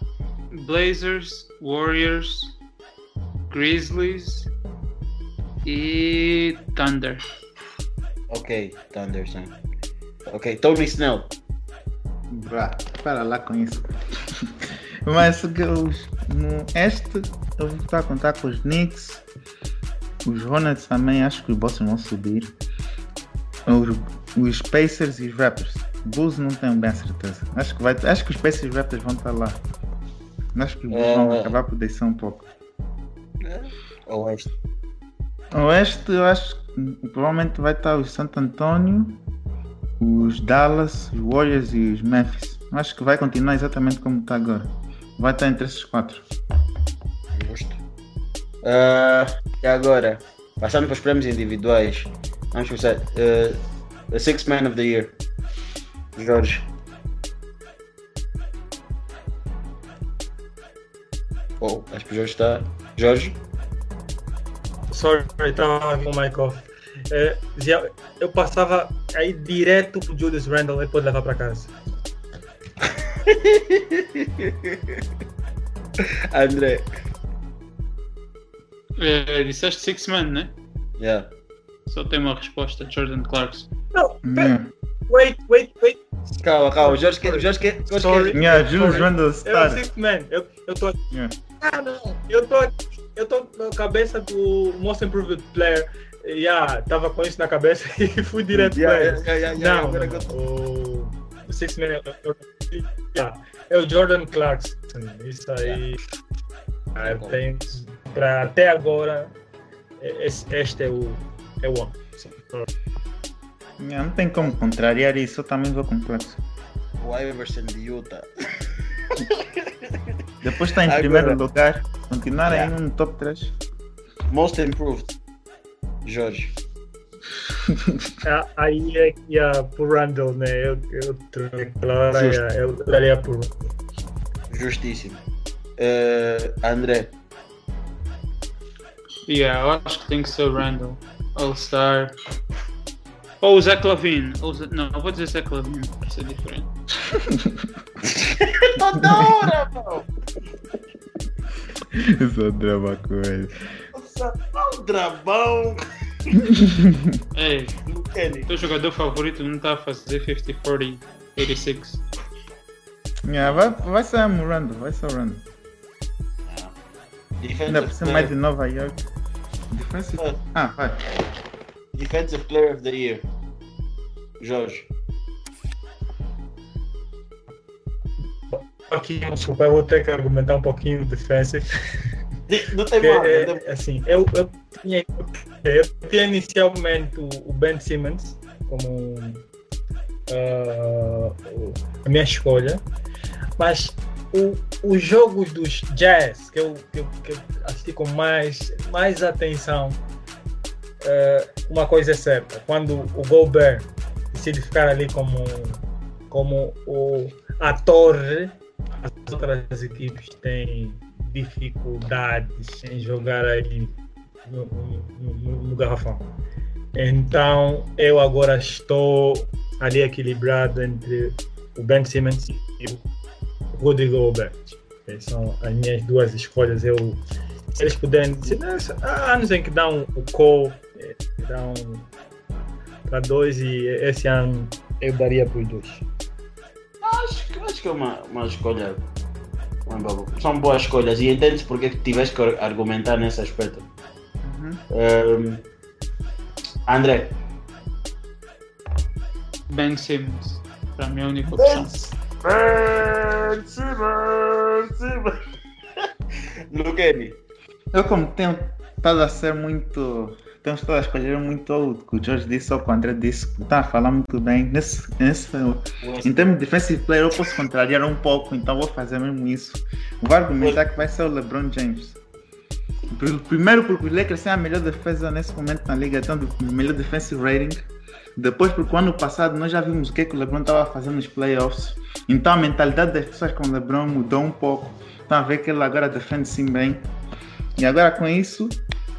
Blazers, Warriors, Grizzlies e Thunder. ok, Thunderson. Ok, Tony Snell. Brá, para lá com isso. Mas que os, no este, eu vou estar a contar com os Knicks, os Hornets também, acho que os Boston vão subir. Os, os Pacers e os Raptors. Bulls não tenho bem a certeza. Acho que, vai, acho que os Pacers e os Raptors vão estar lá. Acho que os Bulls vão É. acabar por descer um pouco. Oeste. Oeste, eu acho que provavelmente vai estar os Santo Antonio, os Dallas, os Warriors e os Memphis. Acho que vai continuar exatamente como está agora. Vai estar entre esses quatro. Justo. Ah, e agora, passando para os prêmios individuais, vamos começar. eh, the Six Man of the Year. Jorge. Oh, acho que o Jorge está. Jorge? Sorry, estava com o mic off. É, eu passava aí direto pro Julius Randle, ele pode levar para casa. André. Eh, disseste Six Man, né? Yeah. Só tem uma resposta, Jordan Clarkson. Não, Yeah, wait, wait, wait. Calma, calma. O Jorge quer. o Jorge quer. o Jorge Sorry. quer- yeah. Randle Eu six man. Eu, eu tô. Yeah. Ah, não. Eu tô. Eu tô na cabeça do Most Improved Player. Yeah, tava com isso na cabeça e fui direto Yeah, pra yeah, ele. yeah, yeah, yeah, Não, o, o Six Man é, yeah, o Jordan Clarkson. Isso aí. Ah, eu tenho, pra, até agora, é- esse- este é o, é o homem. Yeah, não tem como contrariar isso, eu também vou com Clarkson. O Iverson de Utah. Depois está em Agora- primeiro lugar, continuar Yeah. ainda no top 3. Most Improved. Jorge. Ah, Aí é que ia pro Randall, né? Eu, eu, Justo. ia, eu daria pro Justíssimo. Eh, André. Yeah, eu acho que tem que ser o Randall. All-Star. Ou o Zach Lavine. Ou Zé- Não, eu vou dizer Zach Lavine, para ser diferente. Toda hora, mano. Só drama com ele. Nossa, o drabão. Ei, Kenny. teu jogador favorito não está a fazer 50, 40, 86. Yeah, vai, vai ser o Randle, vai ser o Randle. Ainda por Defensive ser mais de player, Nova York. Defensive. Ah, vai. defensive player of the Year. Jorge. Aqui, desculpa, eu vou ter que argumentar um pouquinho defensive. De- Não tem mal. é, assim, eu, eu, tinha, eu tinha inicialmente o, Ben Simmons como o- a minha escolha, mas o- os jogos dos Jazz que eu, que eu, que eu assisti com mais, mais atenção, ah, uma coisa é certa, quando o Gobert decide ficar ali como, como o, a torre as outras equipes têm dificuldades em jogar aí no, no, no, no garrafão. Então eu agora estou ali equilibrado entre o Ben Simmons e o Rudy Gobert. Eh, São as minhas duas escolhas. Eu, se eles puderem dizer, "Não, há anos em que dão o call, eh, dão para dois e esse ano eu daria para os dois. Acho, que- acho que é uma, uma escolha. São boas escolhas e entendes porque que tiveste que argumentar nesse aspecto. Uhum. Um, André. Ben Simmons. Para mim é a única opção. Ben Simmons, Simmons. Luqueni. Eu como tenho estado a ser muito. Tenho estado a escolher muito o que o Jorge disse ou o o André disse, que está a falar muito bem. Nesse, nesse, em termos de defensive player eu posso contrariar um pouco, então vou fazer mesmo isso. Vou argumentar que vai ser o LeBron James. Pr- Primeiro porque os Lakers têm a melhor defesa nesse momento na liga, tendo o melhor defensive rating. Depois porque o ano passado nós já vimos o que, é que o LeBron estava fazendo nos playoffs. Então a mentalidade das pessoas com o LeBron mudou um pouco. Estão a ver que ele agora defende sim bem. E agora com isso,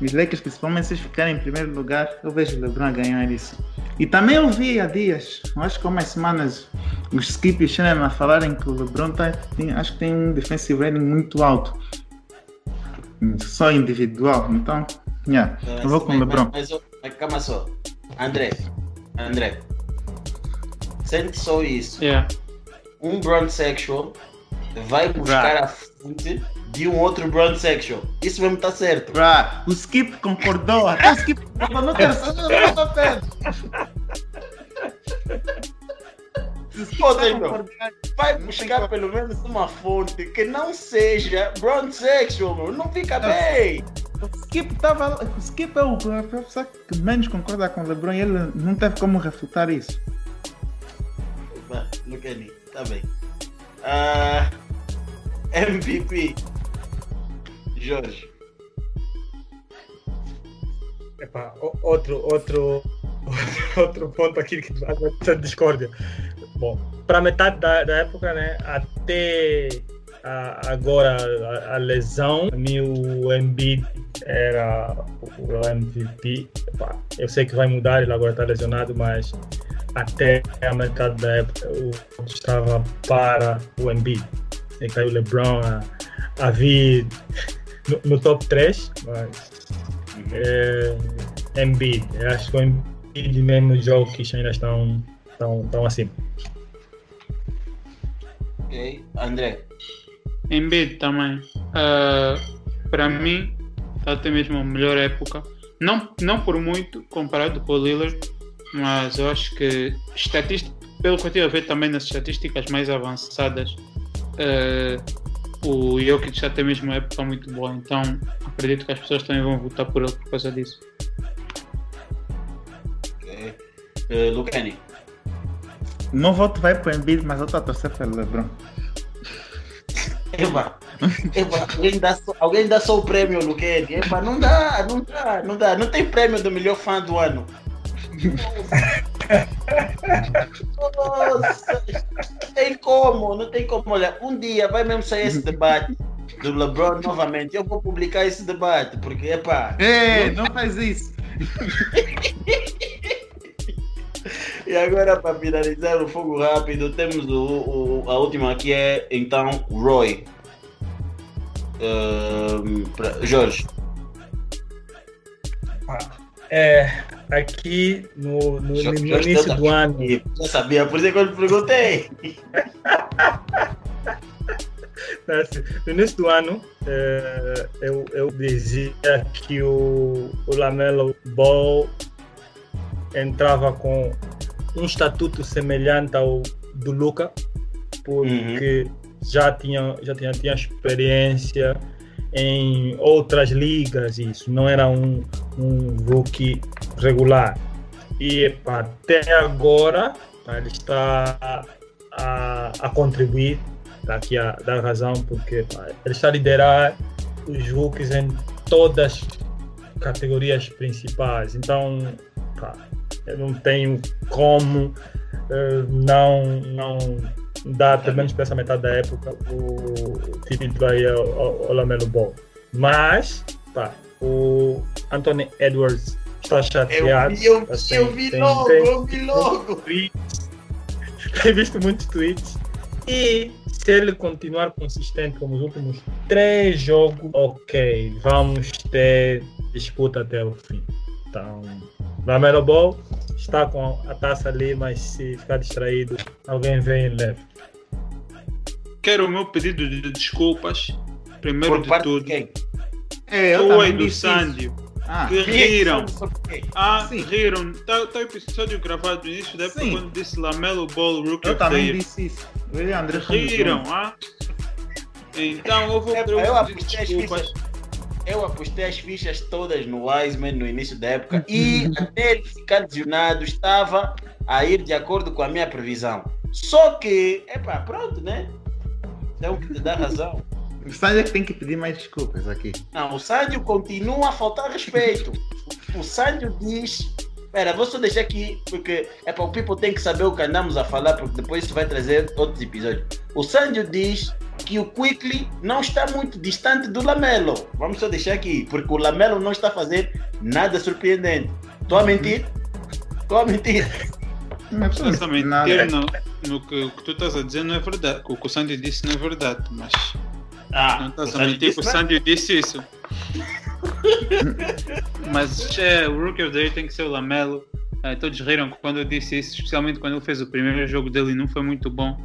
os Lakers, principalmente se eles ficarem em primeiro lugar, eu vejo o LeBron ganhar isso. E também eu vi há dias, acho que há umas semanas, os Skip e o Shannon a falarem que o LeBron tá, tem, acho que tem um defensive rating muito alto. Só individual, então, yeah, eu vou com o LeBron. Mas, mas, mas calma só. André. André. Sente só isso. Yeah. Um brown sexual vai buscar a fonte de um outro brown sexual. Isso mesmo está certo. Bruh, o Skip concordou, até o Skip concordou, não quero saber, Pô, concordando, Vai buscar pelo menos uma fonte que não seja brown sexual, meu. Não fica bem. O Skip tava Skip é o pessoa que menos concorda com o LeBron e ele não teve como refutar isso. Vá, Luqueni, tá bem. Ah, MVP. Jorge. Epá, o- outro, outro, outro ponto aqui que vai ter discórdia. Bom, para metade da, da época, né, até a- agora a, a lesão, o Embiid era o MVP. Eu sei que vai mudar, ele agora está lesionado, mas até a metade da época eu estava para o Embiid. E caiu o LeBron a, a vir no, no top 3, mas é, Embiid. Eu acho que o Embiid mesmo os jogos ainda estão, estão, estão acima. Ok. André. Embiid também. Ah, para mim, está até mesmo a melhor época. Não, não por muito comparado com o Lillard, mas eu acho que estatística, pelo que eu tive a ver também nas estatísticas mais avançadas, ah, o Jokic já tem mesmo uma época muito boa. Então acredito que as pessoas também vão votar por ele por causa disso. Ok. Uh, Luqueni. Meu voto vai para o Embiid, mas eu estou a torcer pelo LeBron. Eba. Eba. Alguém dá, só, alguém dá só o prêmio, Luqueni. Eba, não dá, não dá, não dá. Não tem prêmio do melhor fã do ano. Nossa, não tem como, não tem como. Olha, um dia vai mesmo sair esse debate do LeBron novamente. Eu vou publicar esse debate, porque, epá, Ei, não faz isso. E agora, para finalizar o fogo rápido, temos o, o- a última aqui é então Roy. Ahn, pra- Jorge. É, aqui no, no, Já- no início do ano, Já sabia, por isso que eu lhe perguntei. assim, no início do ano é, eu, eu dizia que o, o Lamelo Ball entrava com um estatuto semelhante ao do Luca, porque já tinha já tinha, tinha experiência em outras ligas isso. Não era um, um rookie regular. E epá, até agora tá, ele está a, a contribuir tá aqui a dar razão porque pá, ele está a liderar os rookies em todas as categorias principais. Então pá, eu não tenho como eh, não não dá pelo menos para essa metade da época o título aí ao, ao, ao Lamelo Ball. Mas, pá, o Anthony Edwards está Eu, chateado. vi- eu, vi- sem- eu vi tem- logo, tem- eu vi logo. tweets. Tem visto muitos tweets. E se ele continuar consistente como os últimos três jogos, ok, vamos ter disputa até o fim. Então, Lamelo Ball está com a taça ali, mas se ficar distraído, alguém vem e leva. Quero o meu pedido de desculpas. Primeiro Por de parte de tudo. quem? É, eu Tu também e do. Sandio. Ah, Que é que riram. Ah, Sim. riram. Tá, tá o episódio gravado no início da época Sim. quando disse Lamelo Ball Rookie eu também Year. disse isso. Eu André Riram, ah? Então eu vou, É, pedir apostei as desculpas. fichas. Eu apostei as fichas todas no Wiseman no início da época e até ele ficar lesionado estava a ir de acordo com a minha previsão. Só que, epá, pronto, né? Tem que te dar razão. O Sandy é que tem que pedir mais desculpas aqui. Não, o Sandio continua a faltar respeito. O Sandio diz. Espera, vou só deixar aqui, porque é para o people tem que saber o que andamos a falar, porque depois isso vai trazer outros episódios. O Sandio diz que o Quickly não está muito distante do Lamelo. Vamos só deixar aqui, porque o Lamelo não está a fazer nada surpreendente. Estou a mentir? Estou a mentir. Não é preciso Estás a mentir nada. no, no que o que tu estás a dizer não é verdade. O que o Sandy disse não é verdade, mas Ah, não estás a mentir que o disse, Sandy disse isso. mas é, o Rookie of the Year tem que ser o Lamelo. Eh, todos riram quando eu disse isso, especialmente quando ele fez o primeiro jogo dele e não foi muito bom.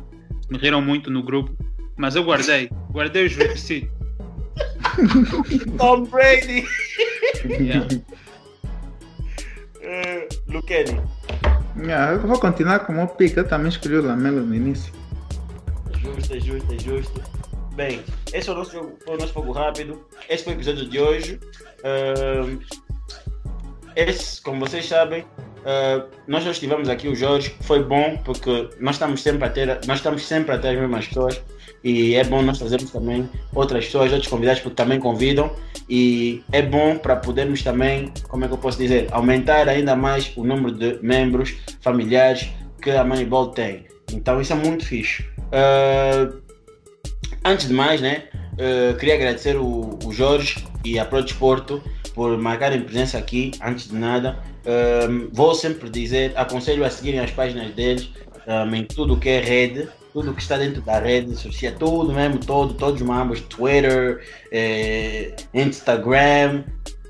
Me riram muito no grupo. Mas eu guardei, guardei os receipts. Tom Brady. Yeah. Uh, Luqueni. Ah, eu vou continuar com o meu pick. Eu também escolhi o Lamelo no início. Justo, é justo, é justo. Bem, esse é o nosso, jogo- foi o nosso fogo rápido. Esse foi o episódio de hoje. Ahn, esse, como vocês sabem, ah, nós já estivemos aqui, o Jorge. Foi bom porque nós estamos sempre a ter, nós estamos sempre a ter as mesmas pessoas. E é bom nós trazermos também outras pessoas, outros convidados, porque também convidam. E é bom para podermos também, como é que eu posso dizer, aumentar ainda mais o número de membros familiares que a Moneyball tem. Então isso é muito fixe. Ah, antes de mais, né, ah, queria agradecer o, o Jorge e a Pro Desporto por marcarem presença aqui, antes de nada. Ah, vou sempre dizer, aconselho a seguirem as páginas deles ah, em tudo que é rede, tudo que está dentro da rede social, tudo mesmo, todo, todos os mambos, Twitter, eh, Instagram.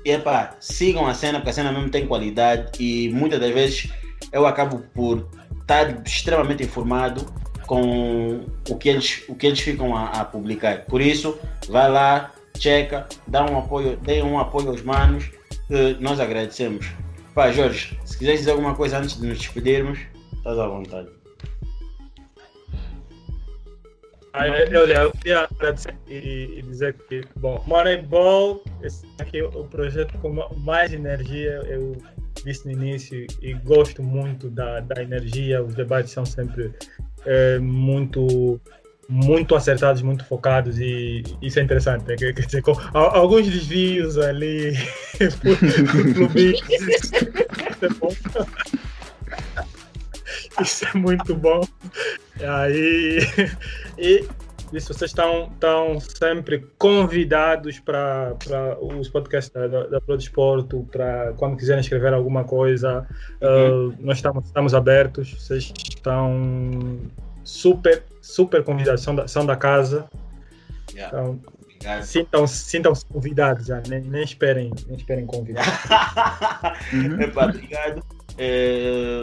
E epá, sigam a cena, porque a cena mesmo tem qualidade e muitas das vezes eu acabo por estar extremamente informado com o que eles, o que eles ficam a, a publicar. Por isso, vai lá, checa, dá um apoio, dê um apoio aos manos, que nós agradecemos. Pá, Jorge, se quiseres dizer alguma coisa antes de nos despedirmos, estás à vontade. Ah, eu- Olha, eu queria agradecer e, dizer que, bom, Moneyball, esse aqui é o projeto com ma- mais energia, eu disse no início, e gosto muito da, da energia, os debates são sempre eh, muito muito acertados, muito focados e isso é interessante, né? quer, dizer, com alguns desvios ali por, por clubistas, isso é bom. Isso é muito bom. Aí, e isso, vocês estão, estão sempre convidados para os podcasts da, da, da Pro Desporto, para quando quiserem escrever alguma coisa, uh, nós estamos, estamos abertos, vocês estão super, super convidados, são da, são da casa, então Obrigado. sintam, sintam-se convidados já, nem, nem esperem, nem esperem convidados. Uhum. Epá, obrigado. É,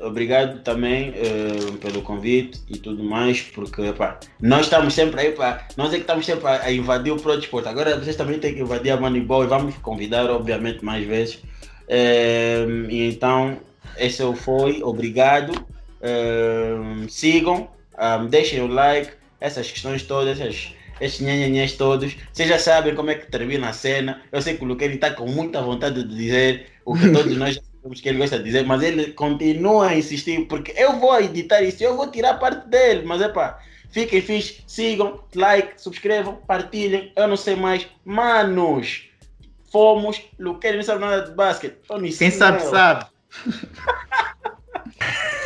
obrigado também é, pelo convite e tudo mais, porque epá, nós estamos sempre aí, pá, nós é que estamos sempre a, invadir o Pro Desporto. Agora vocês também têm que invadir a Moneyball e vamos convidar, obviamente, mais vezes. É, então, esse foi, obrigado. É, sigam, ah, deixem o like, essas questões todas, essas esses nhanhanhãs todos. Vocês já sabem como é que termina a cena. Eu sei que o Luqueni está com muita vontade de dizer o que todos nós já sabemos que ele gosta de dizer, mas ele continua a insistir, porque eu vou editar isso, eu vou tirar parte dele, mas é pá. Fiquem fixe, sigam, like, subscrevam, partilhem. Eu não sei mais. Manos, fomos. Luqueni não sabe nada de basquete. Quem sabe, sabe.